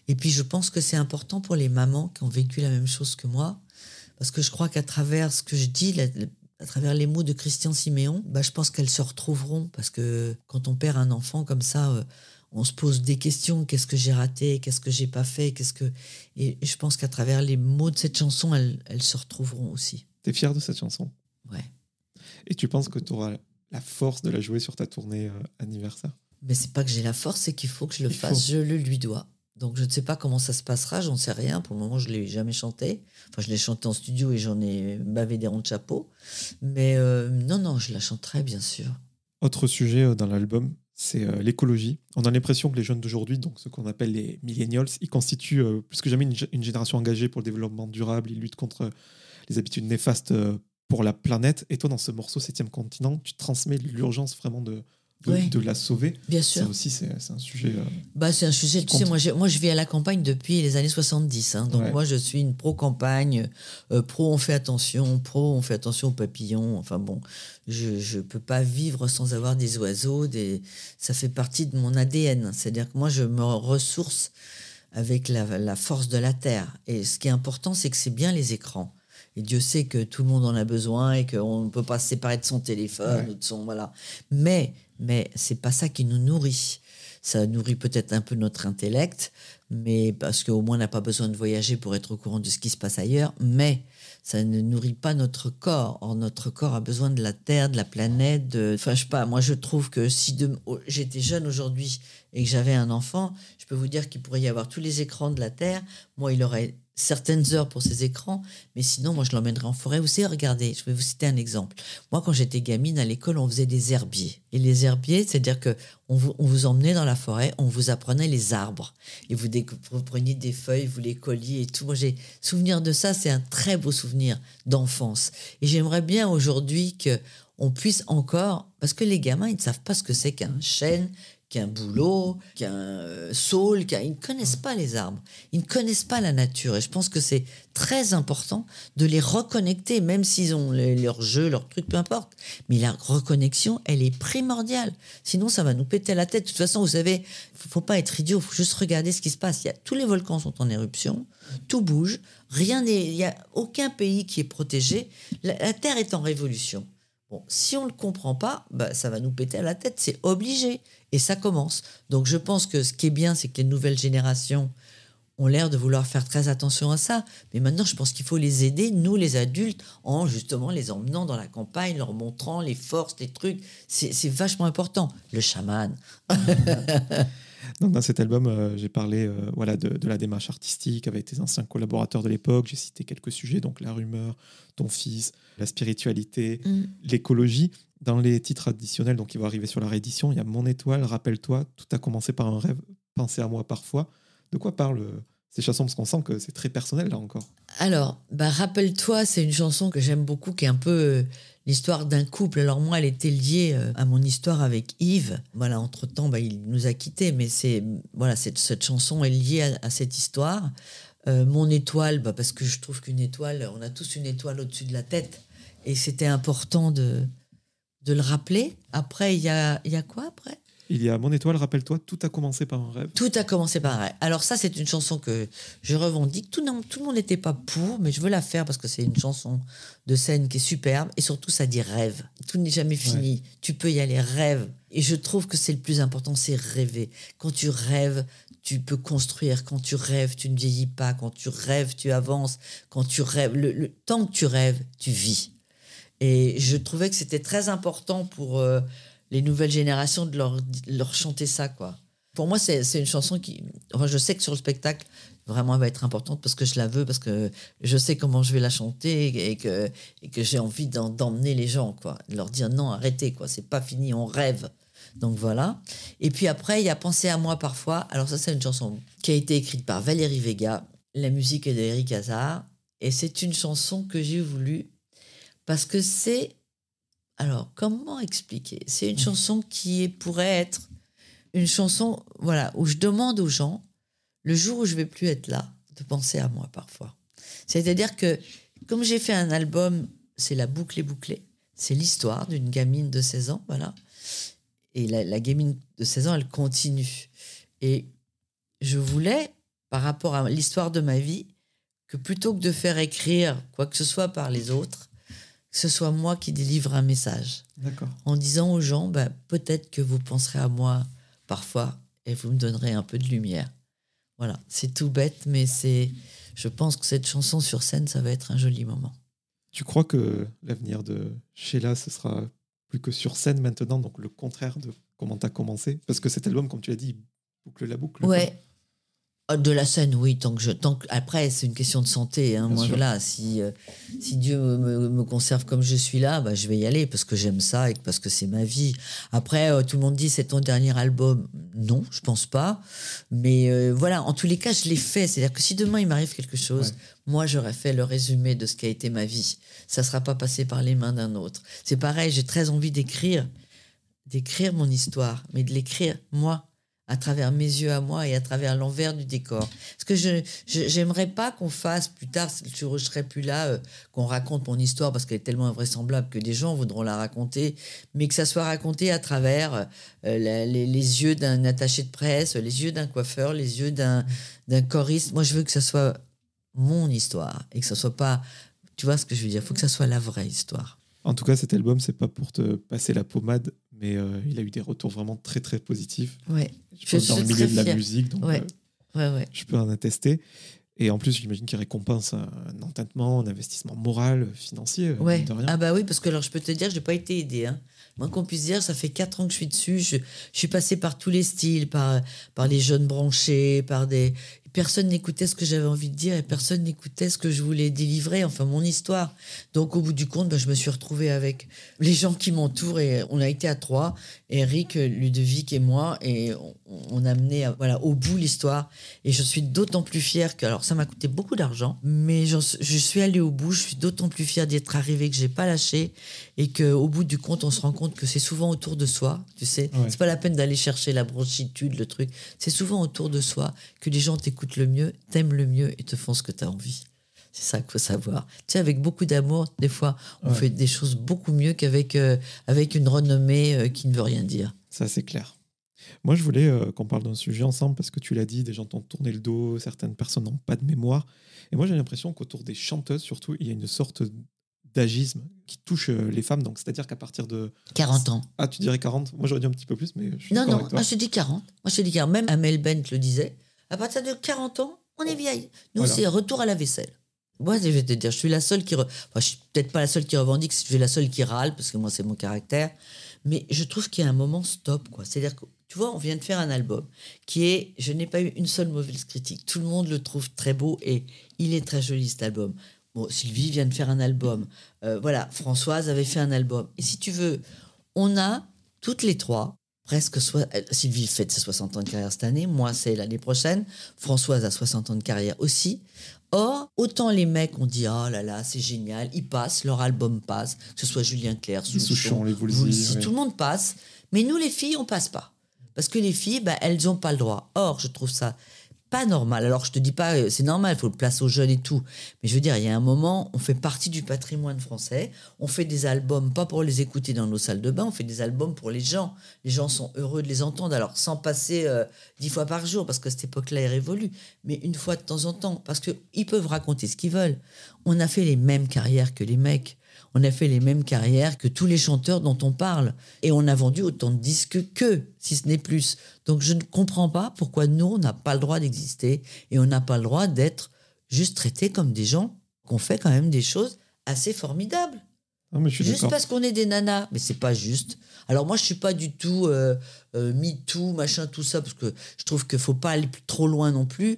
Et puis je pense que c'est important pour les mamans qui ont vécu la même chose que moi, parce que je crois qu'à travers ce que je dis, à travers les mots de Christian Siméon, bah, je pense qu'elles se retrouveront, parce que quand on perd un enfant comme ça, euh, on se pose des questions, qu'est-ce que j'ai raté, qu'est-ce que j'ai pas fait, qu'est-ce que... Et je pense qu'à travers les mots de cette chanson, elles, elles se retrouveront aussi. T'es fier de cette chanson? Ouais. Et tu penses que tu auras la force de la jouer sur ta tournée euh, anniversaire? Mais c'est pas que j'ai la force, c'est qu'il faut que je le fasse. Je le lui dois. Donc je ne sais pas comment ça se passera, j'en sais rien. Pour le moment, je ne l'ai jamais chanté. Enfin, je l'ai chanté en studio et j'en ai bavé des ronds de chapeau. Mais euh, non, non, je la chanterai, bien sûr. Autre sujet euh, dans l'album, c'est euh, l'écologie. On a l'impression que les jeunes d'aujourd'hui, donc ce qu'on appelle les millennials, ils constituent plus que jamais une, une, génération engagée pour le développement durable. Ils luttent contre les habitudes néfastes pour la planète. Et toi, dans ce morceau Septième continent, tu transmets l'urgence vraiment de, de, la sauver. Bien sûr. Ça aussi, c'est un sujet. Euh, bah, c'est un sujet. Tu sais, moi, moi, je vis à la campagne depuis les années 70. Hein, donc, moi, je suis une pro-campagne, euh, pro on fait attention, pro on fait attention aux papillons. Enfin, bon, je ne peux pas vivre sans avoir des oiseaux. Des... Ça fait partie de mon ADN. C'est-à-dire que moi, je me ressource avec la, la force de la terre. Et ce qui est important, c'est que c'est bien les écrans. Et Dieu sait que tout le monde en a besoin et qu'on ne peut pas se séparer de son téléphone ou de son voilà. Mais mais c'est pas ça qui nous nourrit. Ça nourrit peut-être un peu notre intellect, mais parce qu'au moins on n'a pas besoin de voyager pour être au courant de ce qui se passe ailleurs. Mais ça ne nourrit pas notre corps. Or, notre corps a besoin de la terre, de la planète. De... Enfin, je sais pas. Moi, je trouve que si oh, j'étais jeune aujourd'hui et que j'avais un enfant, je peux vous dire qu'il pourrait y avoir tous les écrans de la terre. Moi, il aurait certaines heures pour ces écrans, mais sinon, moi, je l'emmènerais en forêt. Vous savez, regardez, je vais vous citer un exemple. Moi, quand j'étais gamine, à l'école, on faisait des herbiers. Et les herbiers, c'est-à-dire que on vous, on vous, emmenait dans la forêt, on vous apprenait les arbres. Et vous, vous preniez des feuilles, vous les colliez et tout. Moi, j'ai souvenir de ça, c'est un très beau souvenir d'enfance. Et j'aimerais bien aujourd'hui que on puisse encore, parce que les gamins, ils ne savent pas ce que c'est qu'un chêne, qu'un boulot, qu'un euh, saule, ils ne connaissent pas les arbres, ils ne connaissent pas la nature. Et je pense que c'est très important de les reconnecter, même s'ils ont leur jeu, leur truc, peu importe. Mais la reconnexion, elle est primordiale. Sinon, ça va nous péter la tête. De toute façon, vous savez, faut, faut pas être idiot, faut juste regarder ce qui se passe. Il y a, tous les volcans sont en éruption, tout bouge, rien n'est, il y a aucun pays qui est protégé. la Terre est en révolution. Bon, si on ne le comprend pas, bah, ça va nous péter à la tête, c'est obligé. Et ça commence. Donc je pense que ce qui est bien, c'est que les nouvelles générations ont l'air de vouloir faire très attention à ça. Mais maintenant, je pense qu'il faut les aider, nous les adultes, en justement les emmenant dans la campagne, leur montrant les forces, les trucs. C'est vachement important. Le chaman. Donc, dans cet album, euh, j'ai parlé euh, voilà, de, la démarche artistique avec tes anciens collaborateurs de l'époque. J'ai cité quelques sujets, donc la rumeur, ton fils, la spiritualité, mm. l'écologie. Dans les titres additionnels, donc qui vont arriver sur la réédition, il y a Mon étoile, rappelle-toi, tout a commencé par un rêve, pensez à moi parfois. De quoi parlent euh, ces chansons? Parce qu'on sent que c'est très personnel là encore. Alors, bah, rappelle-toi, c'est une chanson que j'aime beaucoup, qui est un peu l'histoire d'un couple. Alors moi, elle était liée euh, à mon histoire avec Yves. Voilà, entre-temps, bah, il nous a quittés, mais c'est voilà, cette, cette chanson est liée à, cette histoire. Euh, mon étoile, bah, parce que je trouve qu'une étoile, on a tous une étoile au-dessus de la tête. Et c'était important de, de le rappeler. Après, il y a, y a quoi après? Il y a Mon étoile, rappelle-toi, tout a commencé par un rêve. Tout a commencé par un rêve. Alors ça, c'est une chanson que je revendique. Tout, tout le monde n'était pas pour, mais je veux la faire parce que c'est une chanson de scène qui est superbe. Et surtout, ça dit rêve. Tout n'est jamais fini. Tu peux y aller, rêve. Et je trouve que c'est le plus important, c'est rêver. Quand tu rêves, tu peux construire. Quand tu rêves, tu ne vieillis pas. Quand tu rêves, tu avances. Quand tu rêves, le, temps que tu rêves, tu vis. Et je trouvais que c'était très important pour... Euh, les nouvelles générations de leur, leur chanter ça, quoi. Pour moi, c'est une chanson qui. Enfin, je sais que sur le spectacle, vraiment, elle va être importante parce que je la veux, parce que je sais comment je vais la chanter et que, et que j'ai envie d'emmener les gens, quoi. De leur dire non, arrêtez, quoi. C'est pas fini, on rêve. Donc voilà. Et puis après, il y a Penser à moi parfois. Alors, ça, c'est une chanson qui a été écrite par Valérie Vega. La musique est d'Eric Hazard. Et c'est une chanson que j'ai voulu parce que c'est alors, comment expliquer? C'est une chanson qui pourrait être une chanson voilà, où je demande aux gens, le jour où je vais plus être là, de penser à moi parfois. C'est-à-dire que, comme j'ai fait un album, c'est la boucle est bouclée, c'est l'histoire d'une gamine de 16 ans, voilà. Et la, la, gamine de 16 ans, elle continue. Et je voulais, par rapport à l'histoire de ma vie, que plutôt que de faire écrire quoi que ce soit par les autres, que ce soit moi qui délivre un message. En disant aux gens, bah, peut-être que vous penserez à moi parfois et vous me donnerez un peu de lumière. Voilà, c'est tout bête, mais c'est. Je pense que cette chanson sur scène, ça va être un joli moment. Tu crois que l'avenir de Sheila, ce sera plus que sur scène maintenant, donc le contraire de comment tu as commencé? Parce que cet album, comme tu l'as dit, boucle la boucle. Ouais, de la scène, oui, tant que je. Tant que, après, c'est une question de santé. Hein. Moi, voilà, si, euh, si Dieu me, me, conserve comme je suis là, bah, je vais y aller parce que j'aime ça et parce que c'est ma vie. Après, euh, tout le monde dit c'est ton dernier album. Non, je pense pas. Mais euh, voilà, en tous les cas, je l'ai fait. C'est-à-dire que si demain il m'arrive quelque chose, moi, j'aurais fait le résumé de ce qui a été ma vie. Ça ne sera pas passé par les mains d'un autre. C'est pareil, j'ai très envie d'écrire, d'écrire mon histoire, mais de l'écrire moi à travers mes yeux à moi et à travers l'envers du décor. Parce que je j'aimerais pas qu'on fasse plus tard, je ne serai plus là, euh, qu'on raconte mon histoire parce qu'elle est tellement invraisemblable que des gens voudront la raconter, mais que ça soit raconté à travers euh, les, yeux d'un attaché de presse, les yeux d'un coiffeur, les yeux d'un d'un choriste. Moi, je veux que ça soit mon histoire et que ça soit pas, tu vois ce que je veux dire, il faut que ça soit la vraie histoire. En tout cas, cet album, c'est pas pour te passer la pommade, mais euh, il a eu des retours vraiment très très positifs. Ouais. Je, suis dans le milieu de la musique, donc ouais. Euh, ouais, je peux en attester. Et en plus, j'imagine qu'il récompense un, entêtement, un investissement moral, financier. Ah bah oui, parce que alors je peux te dire, je n'ai pas été aidé. Hein. Moi, qu'on puisse dire, ça fait quatre ans que je suis dessus. Je, je, suis passé par tous les styles, par, par les jeunes branchés, par des personne n'écoutait ce que j'avais envie de dire et personne n'écoutait ce que je voulais délivrer, enfin mon histoire. Donc au bout du compte, ben, je me suis retrouvée avec les gens qui m'entourent et on a été à trois, Eric, Ludovic et moi, et on, a mené voilà, au bout l'histoire. Et je suis d'autant plus fière que, alors ça m'a coûté beaucoup d'argent, mais je, suis allée au bout, je suis d'autant plus fière d'être arrivée que j'ai pas lâché et qu'au bout du compte, on se rend compte que c'est souvent autour de soi, tu sais. C'est pas la peine d'aller chercher la bronchitude, le truc. C'est souvent autour de soi que les gens t'écoutent le mieux, t'aimes le mieux et te font ce que tu as envie. C'est ça qu'il faut savoir. Tu sais, avec beaucoup d'amour, des fois, on fait des choses beaucoup mieux qu'avec euh, avec une renommée euh, qui ne veut rien dire. Ça, c'est clair. Moi, je voulais euh, qu'on parle d'un sujet ensemble parce que tu l'as dit, des gens t'ont tourné le dos, certaines personnes n'ont pas de mémoire. Et moi, j'ai l'impression qu'autour des chanteuses, surtout, il y a une sorte d'agisme qui touche les femmes. Donc, c'est-à-dire qu'à partir de 40 ans. Ah, tu dirais 40 Moi, j'aurais dit un petit peu plus, mais je suis Non, non, moi, je dis 40. Moi, je dis 40. Même Amel Bent le disait. À partir de 40 ans, on est vieille. Nous, c'est retour à la vaisselle. Moi, je vais te dire, je suis la seule qui. Enfin, je suis peut-être pas la seule qui revendique, je suis la seule qui râle, parce que moi, c'est mon caractère. Mais je trouve qu'il y a un moment stop, quoi. C'est-à-dire que, tu vois, on vient de faire un album qui est. Je n'ai pas eu une seule mauvaise critique. Tout le monde le trouve très beau et il est très joli, cet album. Bon, Sylvie vient de faire un album. Euh, voilà, Françoise avait fait un album. Et si tu veux, on a, toutes les trois, presque soit Sylvie fête ses 60 ans de carrière cette année, moi c'est l'année prochaine, Françoise a 60 ans de carrière aussi. Or, autant les mecs ont dit oh là là, c'est génial, ils passent, leur album passe, que ce soit Julien Clerc, Souchon, les ouais. tout le monde passe, mais nous les filles, on passe pas. Parce que les filles, bah, elles n'ont pas le droit. Or, je trouve ça pas normal. Alors, je te dis pas, euh, c'est normal, il faut le placer aux jeunes et tout. Mais je veux dire, il y a un moment, on fait partie du patrimoine français. On fait des albums, pas pour les écouter dans nos salles de bain, on fait des albums pour les gens. Les gens sont heureux de les entendre. Alors, sans passer euh, dix fois par jour, parce que cette époque-là est révolue, mais une fois de temps en temps, parce qu'ils peuvent raconter ce qu'ils veulent. On a fait les mêmes carrières que les mecs. On a fait les mêmes carrières que tous les chanteurs dont on parle. Et on a vendu autant de disques qu'eux, si ce n'est plus. Donc je ne comprends pas pourquoi nous, on n'a pas le droit d'exister et on n'a pas le droit d'être juste traités comme des gens qu'on fait quand même des choses assez formidables. Mais je suis Juste parce qu'on est des nanas, mais c'est pas juste. Alors moi, je suis pas du tout euh, euh, MeToo, machin, tout ça, parce que je trouve qu'il faut pas aller trop loin non plus.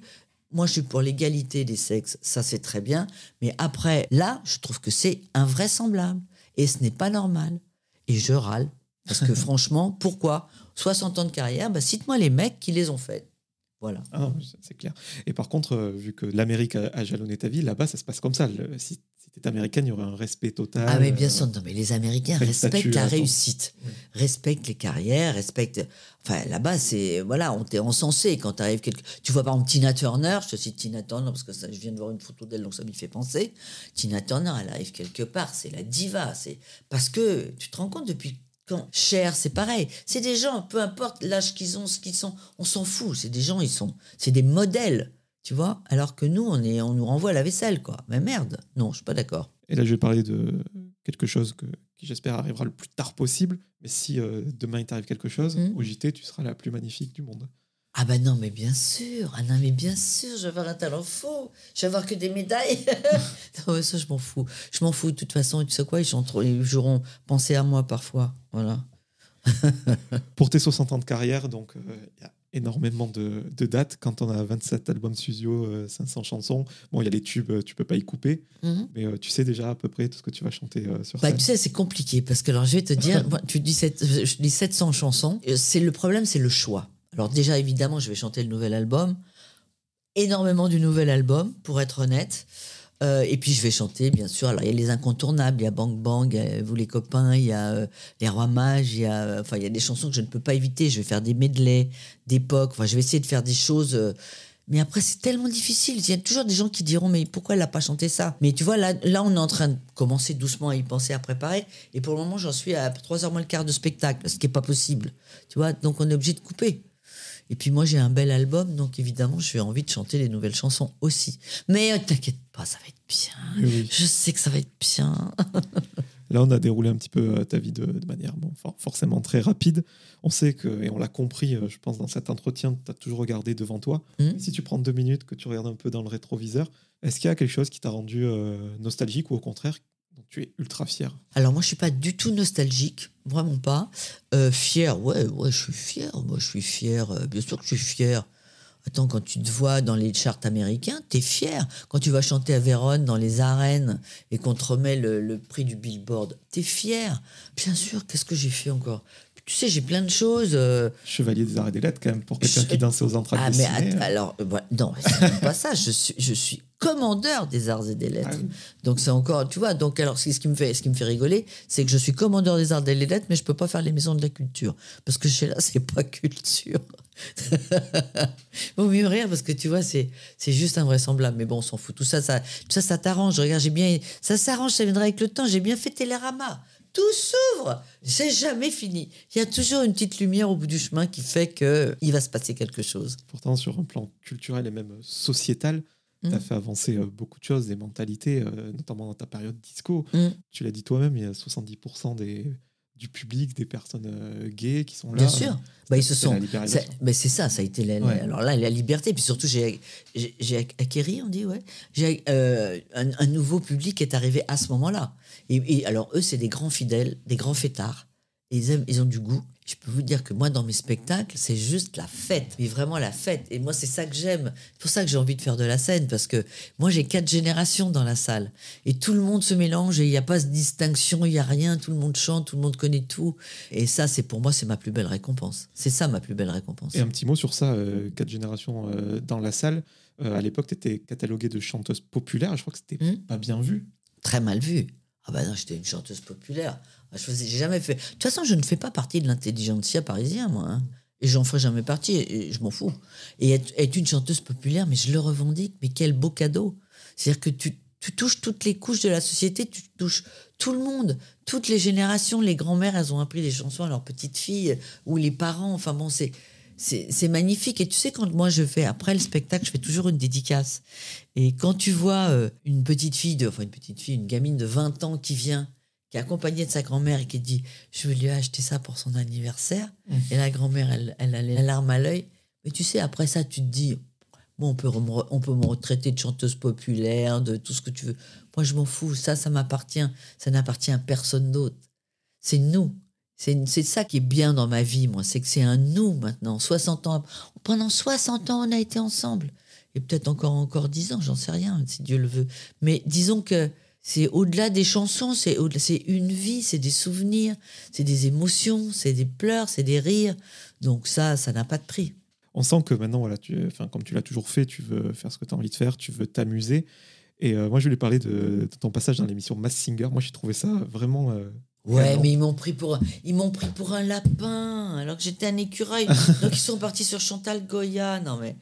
Moi, je suis pour l'égalité des sexes, ça c'est très bien. Mais après, là, je trouve que c'est invraisemblable. Et ce n'est pas normal. Et je râle. Parce que franchement, pourquoi 60 ans de carrière, bah, cite-moi les mecs qui les ont faites. Voilà. Ah c'est- clair. Et par contre, euh, vu que l'Amérique a, a jalonné ta vie, là-bas, ça se passe comme ça. Le- si si t'étais américaine, il y aurait un respect total. Ah mais bien euh, sûr, non, mais les Américains respectent statut, la attends. réussite, respectent les carrières, respectent... Enfin, là-bas, c'est... Voilà, on t'est encensé quand t'arrives quelque... Tu vois, par exemple, Tina Turner, je te cite Tina Turner parce que ça, je viens de voir une photo d'elle, donc ça m'y fait penser. Tina Turner, elle arrive quelque part, c'est la diva. c'est Parce que, tu te rends compte, depuis quand Cher, c'est pareil. C'est des gens, peu importe l'âge qu'ils ont, ce qu'ils sont, on s'en fout. C'est des gens, ils sont... C'est des modèles, tu vois Alors que nous, on, est, on nous renvoie à la vaisselle, quoi. Mais merde, non, je suis pas d'accord. Et là, je vais parler de quelque chose que, qui, j'espère, arrivera le plus tard possible. Mais si euh, demain il t'arrive quelque chose, Mhm. au JT, tu seras la plus magnifique du monde. Ah ben non, mais bien sûr. Ah non, mais bien sûr, je vais avoir un talent faux. Je vais avoir que des médailles. non, mais ça, je m'en fous. Je m'en fous de toute façon. Et tu sais quoi, ils, auront pensé à moi parfois. Voilà. Pour tes 60 ans de carrière, donc euh, il y a énormément de, de dates. Quand on a 27 albums studio, euh, 500 chansons, bon, il y a les tubes, euh, tu peux pas y couper. Mhm. Mais euh, tu sais déjà à peu près tout ce que tu vas chanter sur Bah, scène. tu sais, c'est compliqué parce que alors je vais te dire, moi, tu dis, sept- je dis 700 chansons. C'est le problème, c'est le choix. Alors déjà, évidemment, je vais chanter le nouvel album, énormément du nouvel album, pour être honnête. Euh, et puis je vais chanter, bien sûr. Alors il y a les incontournables, il y a Bang Bang, a Vous les copains, il y a euh, Les Rois Mages, il y a, euh, enfin il y a des chansons que je ne peux pas éviter. Je vais faire des medleys d'époque. Enfin, je vais essayer de faire des choses. mais après, c'est tellement difficile. Il y a toujours des gens qui diront, mais pourquoi elle n'a pas chanté ça? Mais tu vois, là, là, on est en train de commencer doucement à y penser, à préparer. Et pour le moment, j'en suis à 3h moins le quart de spectacle, ce qui n'est pas possible. Tu vois, donc on est obligé de couper. Et puis moi, j'ai un bel album, donc évidemment, j'ai envie de chanter les nouvelles chansons aussi. Mais euh, t'inquiète pas, ça va être bien. Oui. Je sais que ça va être bien. Là, on a déroulé un petit peu euh, ta vie de, de manière bon, for- forcément très rapide. On sait que, et on l'a compris, euh, je pense, dans cet entretien, tu as toujours regardé devant toi. Mhm. Si tu prends deux minutes, que tu regardes un peu dans le rétroviseur, est-ce qu'il y a quelque chose qui t'a rendu euh, nostalgique ou au contraire, tu es ultra fier Alors moi, je suis pas du tout nostalgique, vraiment pas. Euh, fier, ouais, ouais, je suis fier. Moi, je suis fier. euh, bien sûr que je suis fier. Attends, quand tu te vois dans les charts américains, t'es fier. Quand tu vas chanter à Vérone dans les arènes et qu'on te remet le, le prix du Billboard, t'es fier. Bien sûr, qu'est-ce que j'ai fait encore? Tu sais, j'ai plein de choses. euh, Chevalier des arts et des lettres, quand même, pour quelqu'un Je- qui dansait aux entrailles ah, mais ciné, euh. alors, voilà, non, c'est pas ça. Je suis, je suis commandeur des arts et des lettres. Ah oui. Donc c'est encore, tu vois. Donc alors, ce qui me fait, ce qui me fait rigoler, c'est que je suis commandeur des arts et des lettres, mais je peux pas faire les maisons de la culture parce que chez là, c'est pas culture. Vaut mieux rire parce que tu vois, c'est c'est juste invraisemblable. Mais bon, on s'en fout. Tout ça, ça, tout ça, ça t'arrange. Regarde, j'ai bien, ça s'arrange, ça viendra avec le temps. J'ai bien fait Télérama. Tout s'ouvre. C'est jamais fini. Il y a toujours une petite lumière au bout du chemin qui fait que il va se passer quelque chose. Pourtant, sur un plan culturel et même sociétal, tu as fait avancer euh, beaucoup de choses, des mentalités, euh, notamment dans ta période disco. Mm. Tu l'as dit toi-même, il y a 70% des, du public, des personnes euh, gays qui sont là. Bien sûr. Bah, ils se sont. mais c'est ça, ça a été la, Ouais. alors là la liberté. Puis surtout, j'ai acquéri, on dit ouais. J'ai euh, un, un nouveau public est arrivé à ce moment-là. Et, et alors eux, c'est des grands fidèles, des grands fêtards. Et ils, aiment, ils ont du goût. Je peux vous dire que moi, dans mes spectacles, c'est juste la fête, mais vraiment la fête. Et moi, c'est ça que j'aime. C'est pour ça que j'ai envie de faire de la scène, parce que moi, j'ai quatre générations dans la salle. Et tout le monde se mélange, et il n'y a pas de distinction, il n'y a rien, tout le monde chante, tout le monde connaît tout. Et ça, c'est pour moi, c'est ma plus belle récompense. C'est ça, ma plus belle récompense. Et un petit mot sur ça, euh, quatre générations euh, dans la salle. Euh, à l'époque, tu étais cataloguée de chanteuse populaire. Je crois que c'était Hmm. pas bien vu. Très mal vu. Ah bah non, j'étais une chanteuse populaire. Je faisais, j'ai jamais fait. De toute façon, je ne fais pas partie de l'intelligentsia parisien, moi. hein. Et j'en ferai jamais partie. Et je m'en fous. Et être, une chanteuse populaire, mais je le revendique. Mais quel beau cadeau. C'est-à-dire que tu, tu touches toutes les couches de la société, tu touches tout le monde, toutes les générations. Les grands-mères, elles ont appris des chansons à leurs petites filles ou les parents. Enfin bon, c'est. C'est magnifique. Et tu sais, quand moi je fais, après le spectacle, je fais toujours une dédicace. Et quand tu vois euh, une petite fille, de, enfin une petite fille, une gamine de 20 ans qui vient, qui est accompagnée de sa grand-mère et qui dit Je vais lui acheter ça pour son anniversaire. Et la grand-mère, elle, elle a les larmes à l'œil. Mais tu sais, après ça, tu te dis Bon, on peut, me- on peut me retraiter de chanteuse populaire, de tout ce que tu veux. Moi, je m'en fous. Ça, ça m'appartient. Ça n'appartient à personne d'autre. C'est nous. C'est ça qui est bien dans ma vie, moi. C'est que c'est un nous maintenant. 60 ans. Pendant 60 ans, on a été ensemble. Et peut-être encore, encore 10 ans, j'en sais rien, si Dieu le veut. Mais disons que c'est au-delà des chansons, c'est une vie, c'est des souvenirs, c'est des émotions, c'est des pleurs, c'est des rires. Donc ça, ça n'a pas de prix. On sent que maintenant, voilà, tu, enfin, comme tu l'as toujours fait, tu veux faire ce que tu as envie de faire, tu veux t'amuser. Et euh, moi, je voulais parler de, de ton passage dans l'émission Mass Singer. Moi, j'ai trouvé ça vraiment. euh, Ouais, canon. mais ils m'ont pris pour un, ils m'ont pris pour un lapin alors que j'étais un écureuil. Donc ils sont partis sur Chantal Goya. Non mais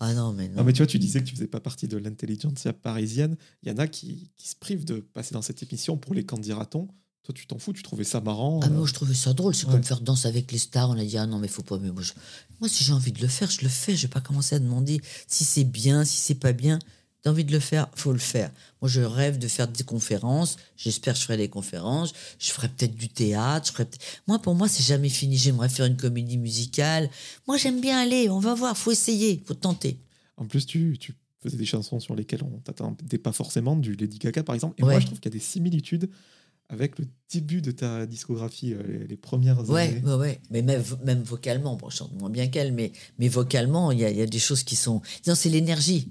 ah non mais non. Non, mais tu vois, tu disais que tu faisais pas partie de l'intelligentsia parisienne. Il y en a qui, qui se privent de passer dans cette émission pour les candidatons. Toi, tu t'en fous, tu trouvais ça marrant. Ah, euh, moi, je trouvais ça drôle. C'est Ouais. comme faire danse avec les stars. On a dit, ah non, mais faut pas. Mais moi, je- moi, si j'ai envie de le faire, je le fais. Je vais pas commencer à demander si c'est bien, si c'est pas bien. T'as envie de le faire, faut le faire. Moi, je rêve de faire des conférences. J'espère que je ferai des conférences. Je ferai peut-être du théâtre. Je ferai moi, pour moi, c'est jamais fini. J'aimerais faire une comédie musicale. Moi, j'aime bien aller. On va voir. Faut essayer. Faut tenter. En plus, tu, tu faisais des chansons sur lesquelles on t'attendait pas forcément, du Lady Gaga par exemple. Et Ouais. moi, je trouve qu'il y a des similitudes avec le début de ta discographie, euh, les, les premières Ouais, années. ouais, ouais. Mais même, même vocalement, bon, je chante moins bien qu'elle, mais, mais vocalement, il y a, y a des choses qui sont. Non, c'est l'énergie.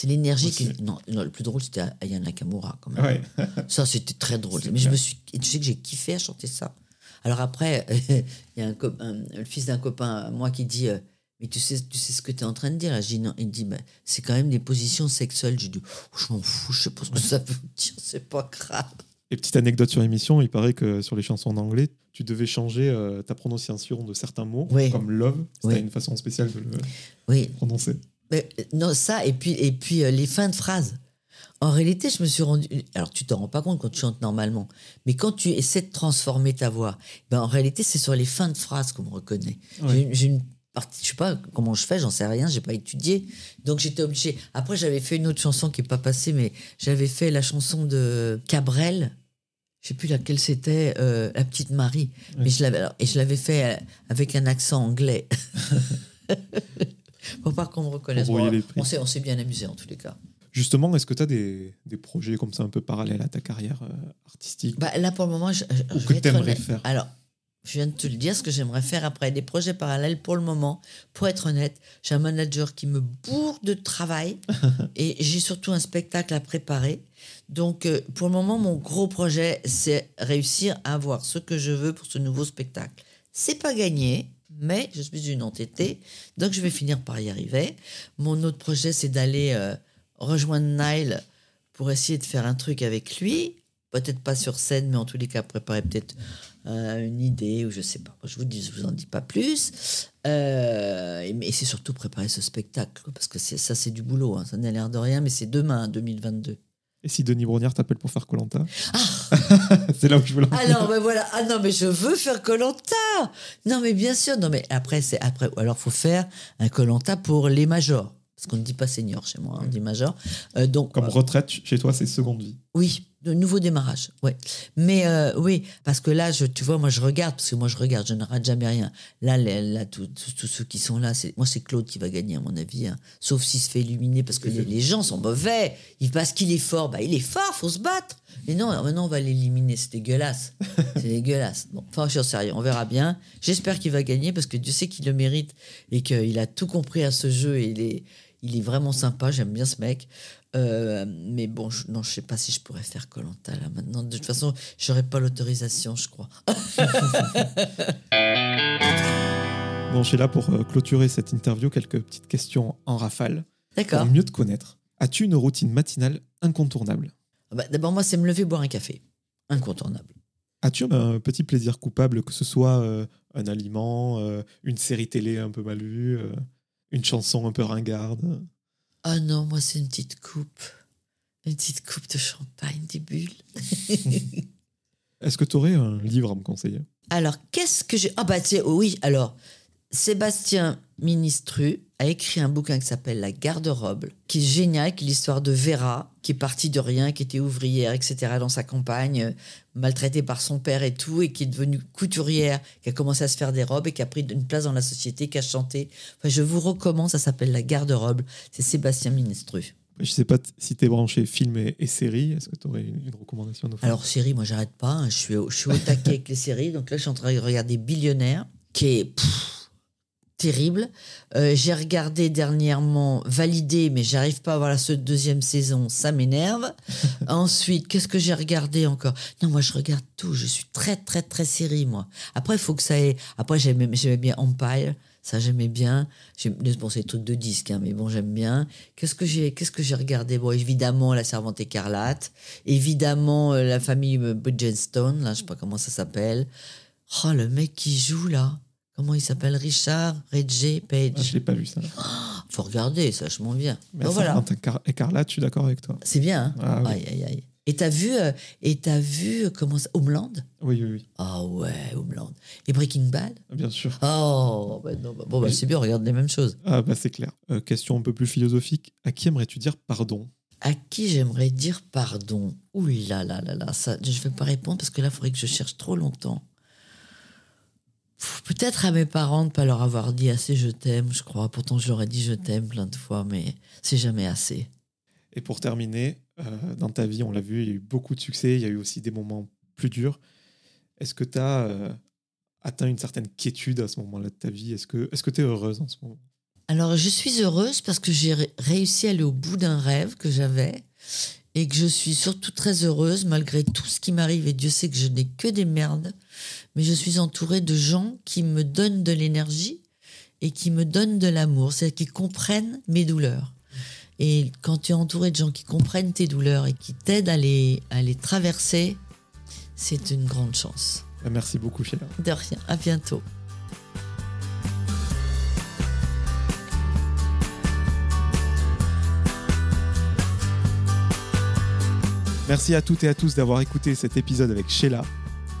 C'est l'énergie qui. Non, non, le plus drôle, c'était Aya Nakamura, quand même. Ouais. Ça, c'était très drôle. Mais je me suis. Tu sais que j'ai kiffé à chanter ça. Alors après, il y a un, un- le fils d'un copain moi qui dit. euh, mais tu sais, tu sais ce que tu es en train de dire. Je dis non. Il dit, bah, c'est quand même des positions sexuelles. Je dis, oh, je m'en fous, je sais pas ce que ça veut dire, c'est pas grave. Et petite anecdote sur l'émission, il paraît que sur les chansons en anglais, tu devais changer euh, ta prononciation de certains mots, Oui. comme love. C'était Oui. une façon spéciale de le Oui, prononcer. Mais, euh, non, ça, et puis, et puis euh, les fins de phrases. En réalité, je me suis rendu. Alors, tu t'en rends pas compte quand tu chantes normalement, mais quand tu essaies de transformer ta voix, ben, en réalité, c'est sur les fins de phrases qu'on me reconnaît. Ouais. J'ai une- J'ai une partie, je sais pas comment je fais, j'en sais rien, j'ai pas étudié. Donc, j'étais obligée. Après, j'avais fait une autre chanson qui est pas passée, mais j'avais fait la chanson de Cabrel. Je sais plus laquelle c'était, euh, La Petite Marie. Mais je l'avais, et je l'avais fait avec un accent anglais. Pour pas qu'on me reconnaisse. Bon, on s'est, on s'est bien amusé en tous les cas. Justement, est-ce que tu as des, des projets comme ça un peu parallèles à ta carrière euh, artistique Bah, là, pour le moment, je, je- Ou je que vais être faire Alors, je viens de te le dire, ce que j'aimerais faire après des projets parallèles pour le moment. Pour être honnête, j'ai un manager qui me bourre de travail et j'ai surtout un spectacle à préparer. Donc, euh, pour le moment, mon gros projet, c'est réussir à avoir ce que je veux pour ce nouveau spectacle. C'est pas gagné, mais je suis une entêtée, donc je vais finir par y arriver. Mon autre projet, c'est d'aller euh, rejoindre Nile pour essayer de faire un truc avec lui. Peut-être pas sur scène, mais en tous les cas, préparer peut-être euh, une idée ou je sais pas. Je vous dis, je vous en dis pas plus. Euh, et- c'est surtout préparer ce spectacle, parce que ça, c'est du boulot. hein. Ça n'a l'air de rien, mais c'est demain, hein, 2022. Et si Denis Brognard t'appelle pour faire Colanta Ah C'est là où je venir. Alors, ben voilà. Ah non, mais je veux faire Colanta. Non, mais bien sûr. Non, mais après, c'est après. ou Alors, faut faire un Colanta pour les majors, parce qu'on ne dit pas senior chez moi, on dit major. Euh, donc, Comme euh, retraite, chez toi, c'est seconde vie. oui, de nouveau démarrage, ouais. Mais euh, oui, parce que là, je, tu vois, moi je regarde, parce que moi je regarde, je ne rate jamais rien. Là, les- là tous ceux qui sont là, c'est, moi c'est Claude qui va gagner à mon avis, hein. sauf s'il se fait éliminer parce que les, les gens sont mauvais. Il parce qu'il est fort, bah il est fort, faut se battre. Mais non, maintenant on va l'éliminer, c'est dégueulasse, c'est dégueulasse. Bon, enfin je suis sérieux, on verra bien. J'espère qu'il va gagner parce que Dieu sait qu'il le mérite et qu'il a tout compris à ce jeu et il est, il est vraiment sympa. J'aime bien ce mec. Euh, mais bon, je, non, je sais pas si je pourrais faire Colanta là maintenant. De toute façon, j'aurais pas l'autorisation, je crois. Bon, je suis là pour euh, clôturer cette interview. Quelques petites questions en rafale. D'accord. Pour mieux te connaître, as-tu une routine matinale incontournable? Bah, D'abord, moi, c'est me lever boire un café, incontournable. As-tu un petit plaisir coupable, que ce soit euh, un aliment, euh, une série télé un peu mal vue, une chanson un peu ringarde? Ah non, moi, c'est une petite coupe, une petite coupe de champagne, des bulles. Est-ce que tu aurais un livre à me conseiller? Alors, qu'est-ce que j'ai? Ah bah, tu sais, oui, alors, Sébastien Ministru a écrit un bouquin qui s'appelle La garde-robe, qui est génial, qui est l'histoire de Vera, qui est partie de rien, qui était ouvrière, etc., dans sa campagne, maltraitée par son père et tout, et qui est devenue couturière, qui a commencé à se faire des robes et qui a pris une place dans la société, qui a chanté. Enfin, je vous recommande, ça s'appelle La garde-robe, c'est Sébastien Ministru. Je sais pas si tu es branché film et, et série. Est-ce que tu aurais une, une recommandation à nous faire Alors, série, moi, j'arrête pas. hein. Je suis, au- je suis au taquet avec les séries. Donc là, je suis en train de regarder Billionnaire, qui est pff, terrible. Euh, J'ai regardé dernièrement Validé, mais j'arrive pas à voir la deuxième saison. Ça m'énerve. Ensuite, qu'est-ce que j'ai regardé encore? Non, moi, je regarde tout. Je suis très, très, très série, moi. Après, il faut que ça ait. Après, j'aimais bien Empire. Ça, j'aimais bien. Bon, c'est des trucs de disque, hein, mais bon, j'aime bien. Qu'est-ce que j'ai qu'est-ce que j'ai regardé? Bon, évidemment, La Servante écarlate. Évidemment, euh, la famille Bridgestone, là, je sais pas comment ça s'appelle. Oh, le mec qui joue, là. Comment il s'appelle? Richard Reggie Ah, Je Page. l'ai pas vu ça. Faut regarder, ça, je m'en viens. Mais ça, voilà. écarlate, je suis d'accord avec toi? C'est bien, hein? Ah, oui. Aïe, aïe, aïe. Et t'as vu, euh, et t'as vu, euh, comment ça, Homeland? Oui, oui, oui, Ah ouais, Homeland. Et Breaking Bad? Bien sûr. Oh, bah non, bah, bon, bah, c'est bien, on regarde les mêmes choses. Ah bah c'est clair. Euh, question un peu plus philosophique. À qui aimerais-tu dire pardon? À qui j'aimerais dire pardon? Ouh là là là là, ça, je vais pas répondre parce que là, il faudrait que je cherche trop longtemps. Peut-être à mes parents de ne pas leur avoir dit assez je t'aime, je crois. Pourtant, je leur ai dit je t'aime plein de fois, mais c'est jamais assez. Et pour terminer, euh, dans ta vie, on l'a vu, il y a eu beaucoup de succès, il y a eu aussi des moments plus durs. Est-ce que tu as atteint une certaine quiétude à ce moment-là de ta vie? Est-ce que est tu es heureuse en ce moment? Alors, je suis heureuse parce que j'ai ré- réussi à aller au bout d'un rêve que j'avais et que je suis surtout très heureuse malgré tout ce qui m'arrive. Et Dieu sait que je n'ai que des merdes, mais je suis entourée de gens qui me donnent de l'énergie et qui me donnent de l'amour, c'est-à-dire qui comprennent mes douleurs. Et quand tu es entouré de gens qui comprennent tes douleurs et qui t'aident à les, à les traverser, c'est une grande chance. Merci beaucoup, Sheila. De rien, à bientôt. Merci à toutes et à tous d'avoir écouté cet épisode avec Sheila.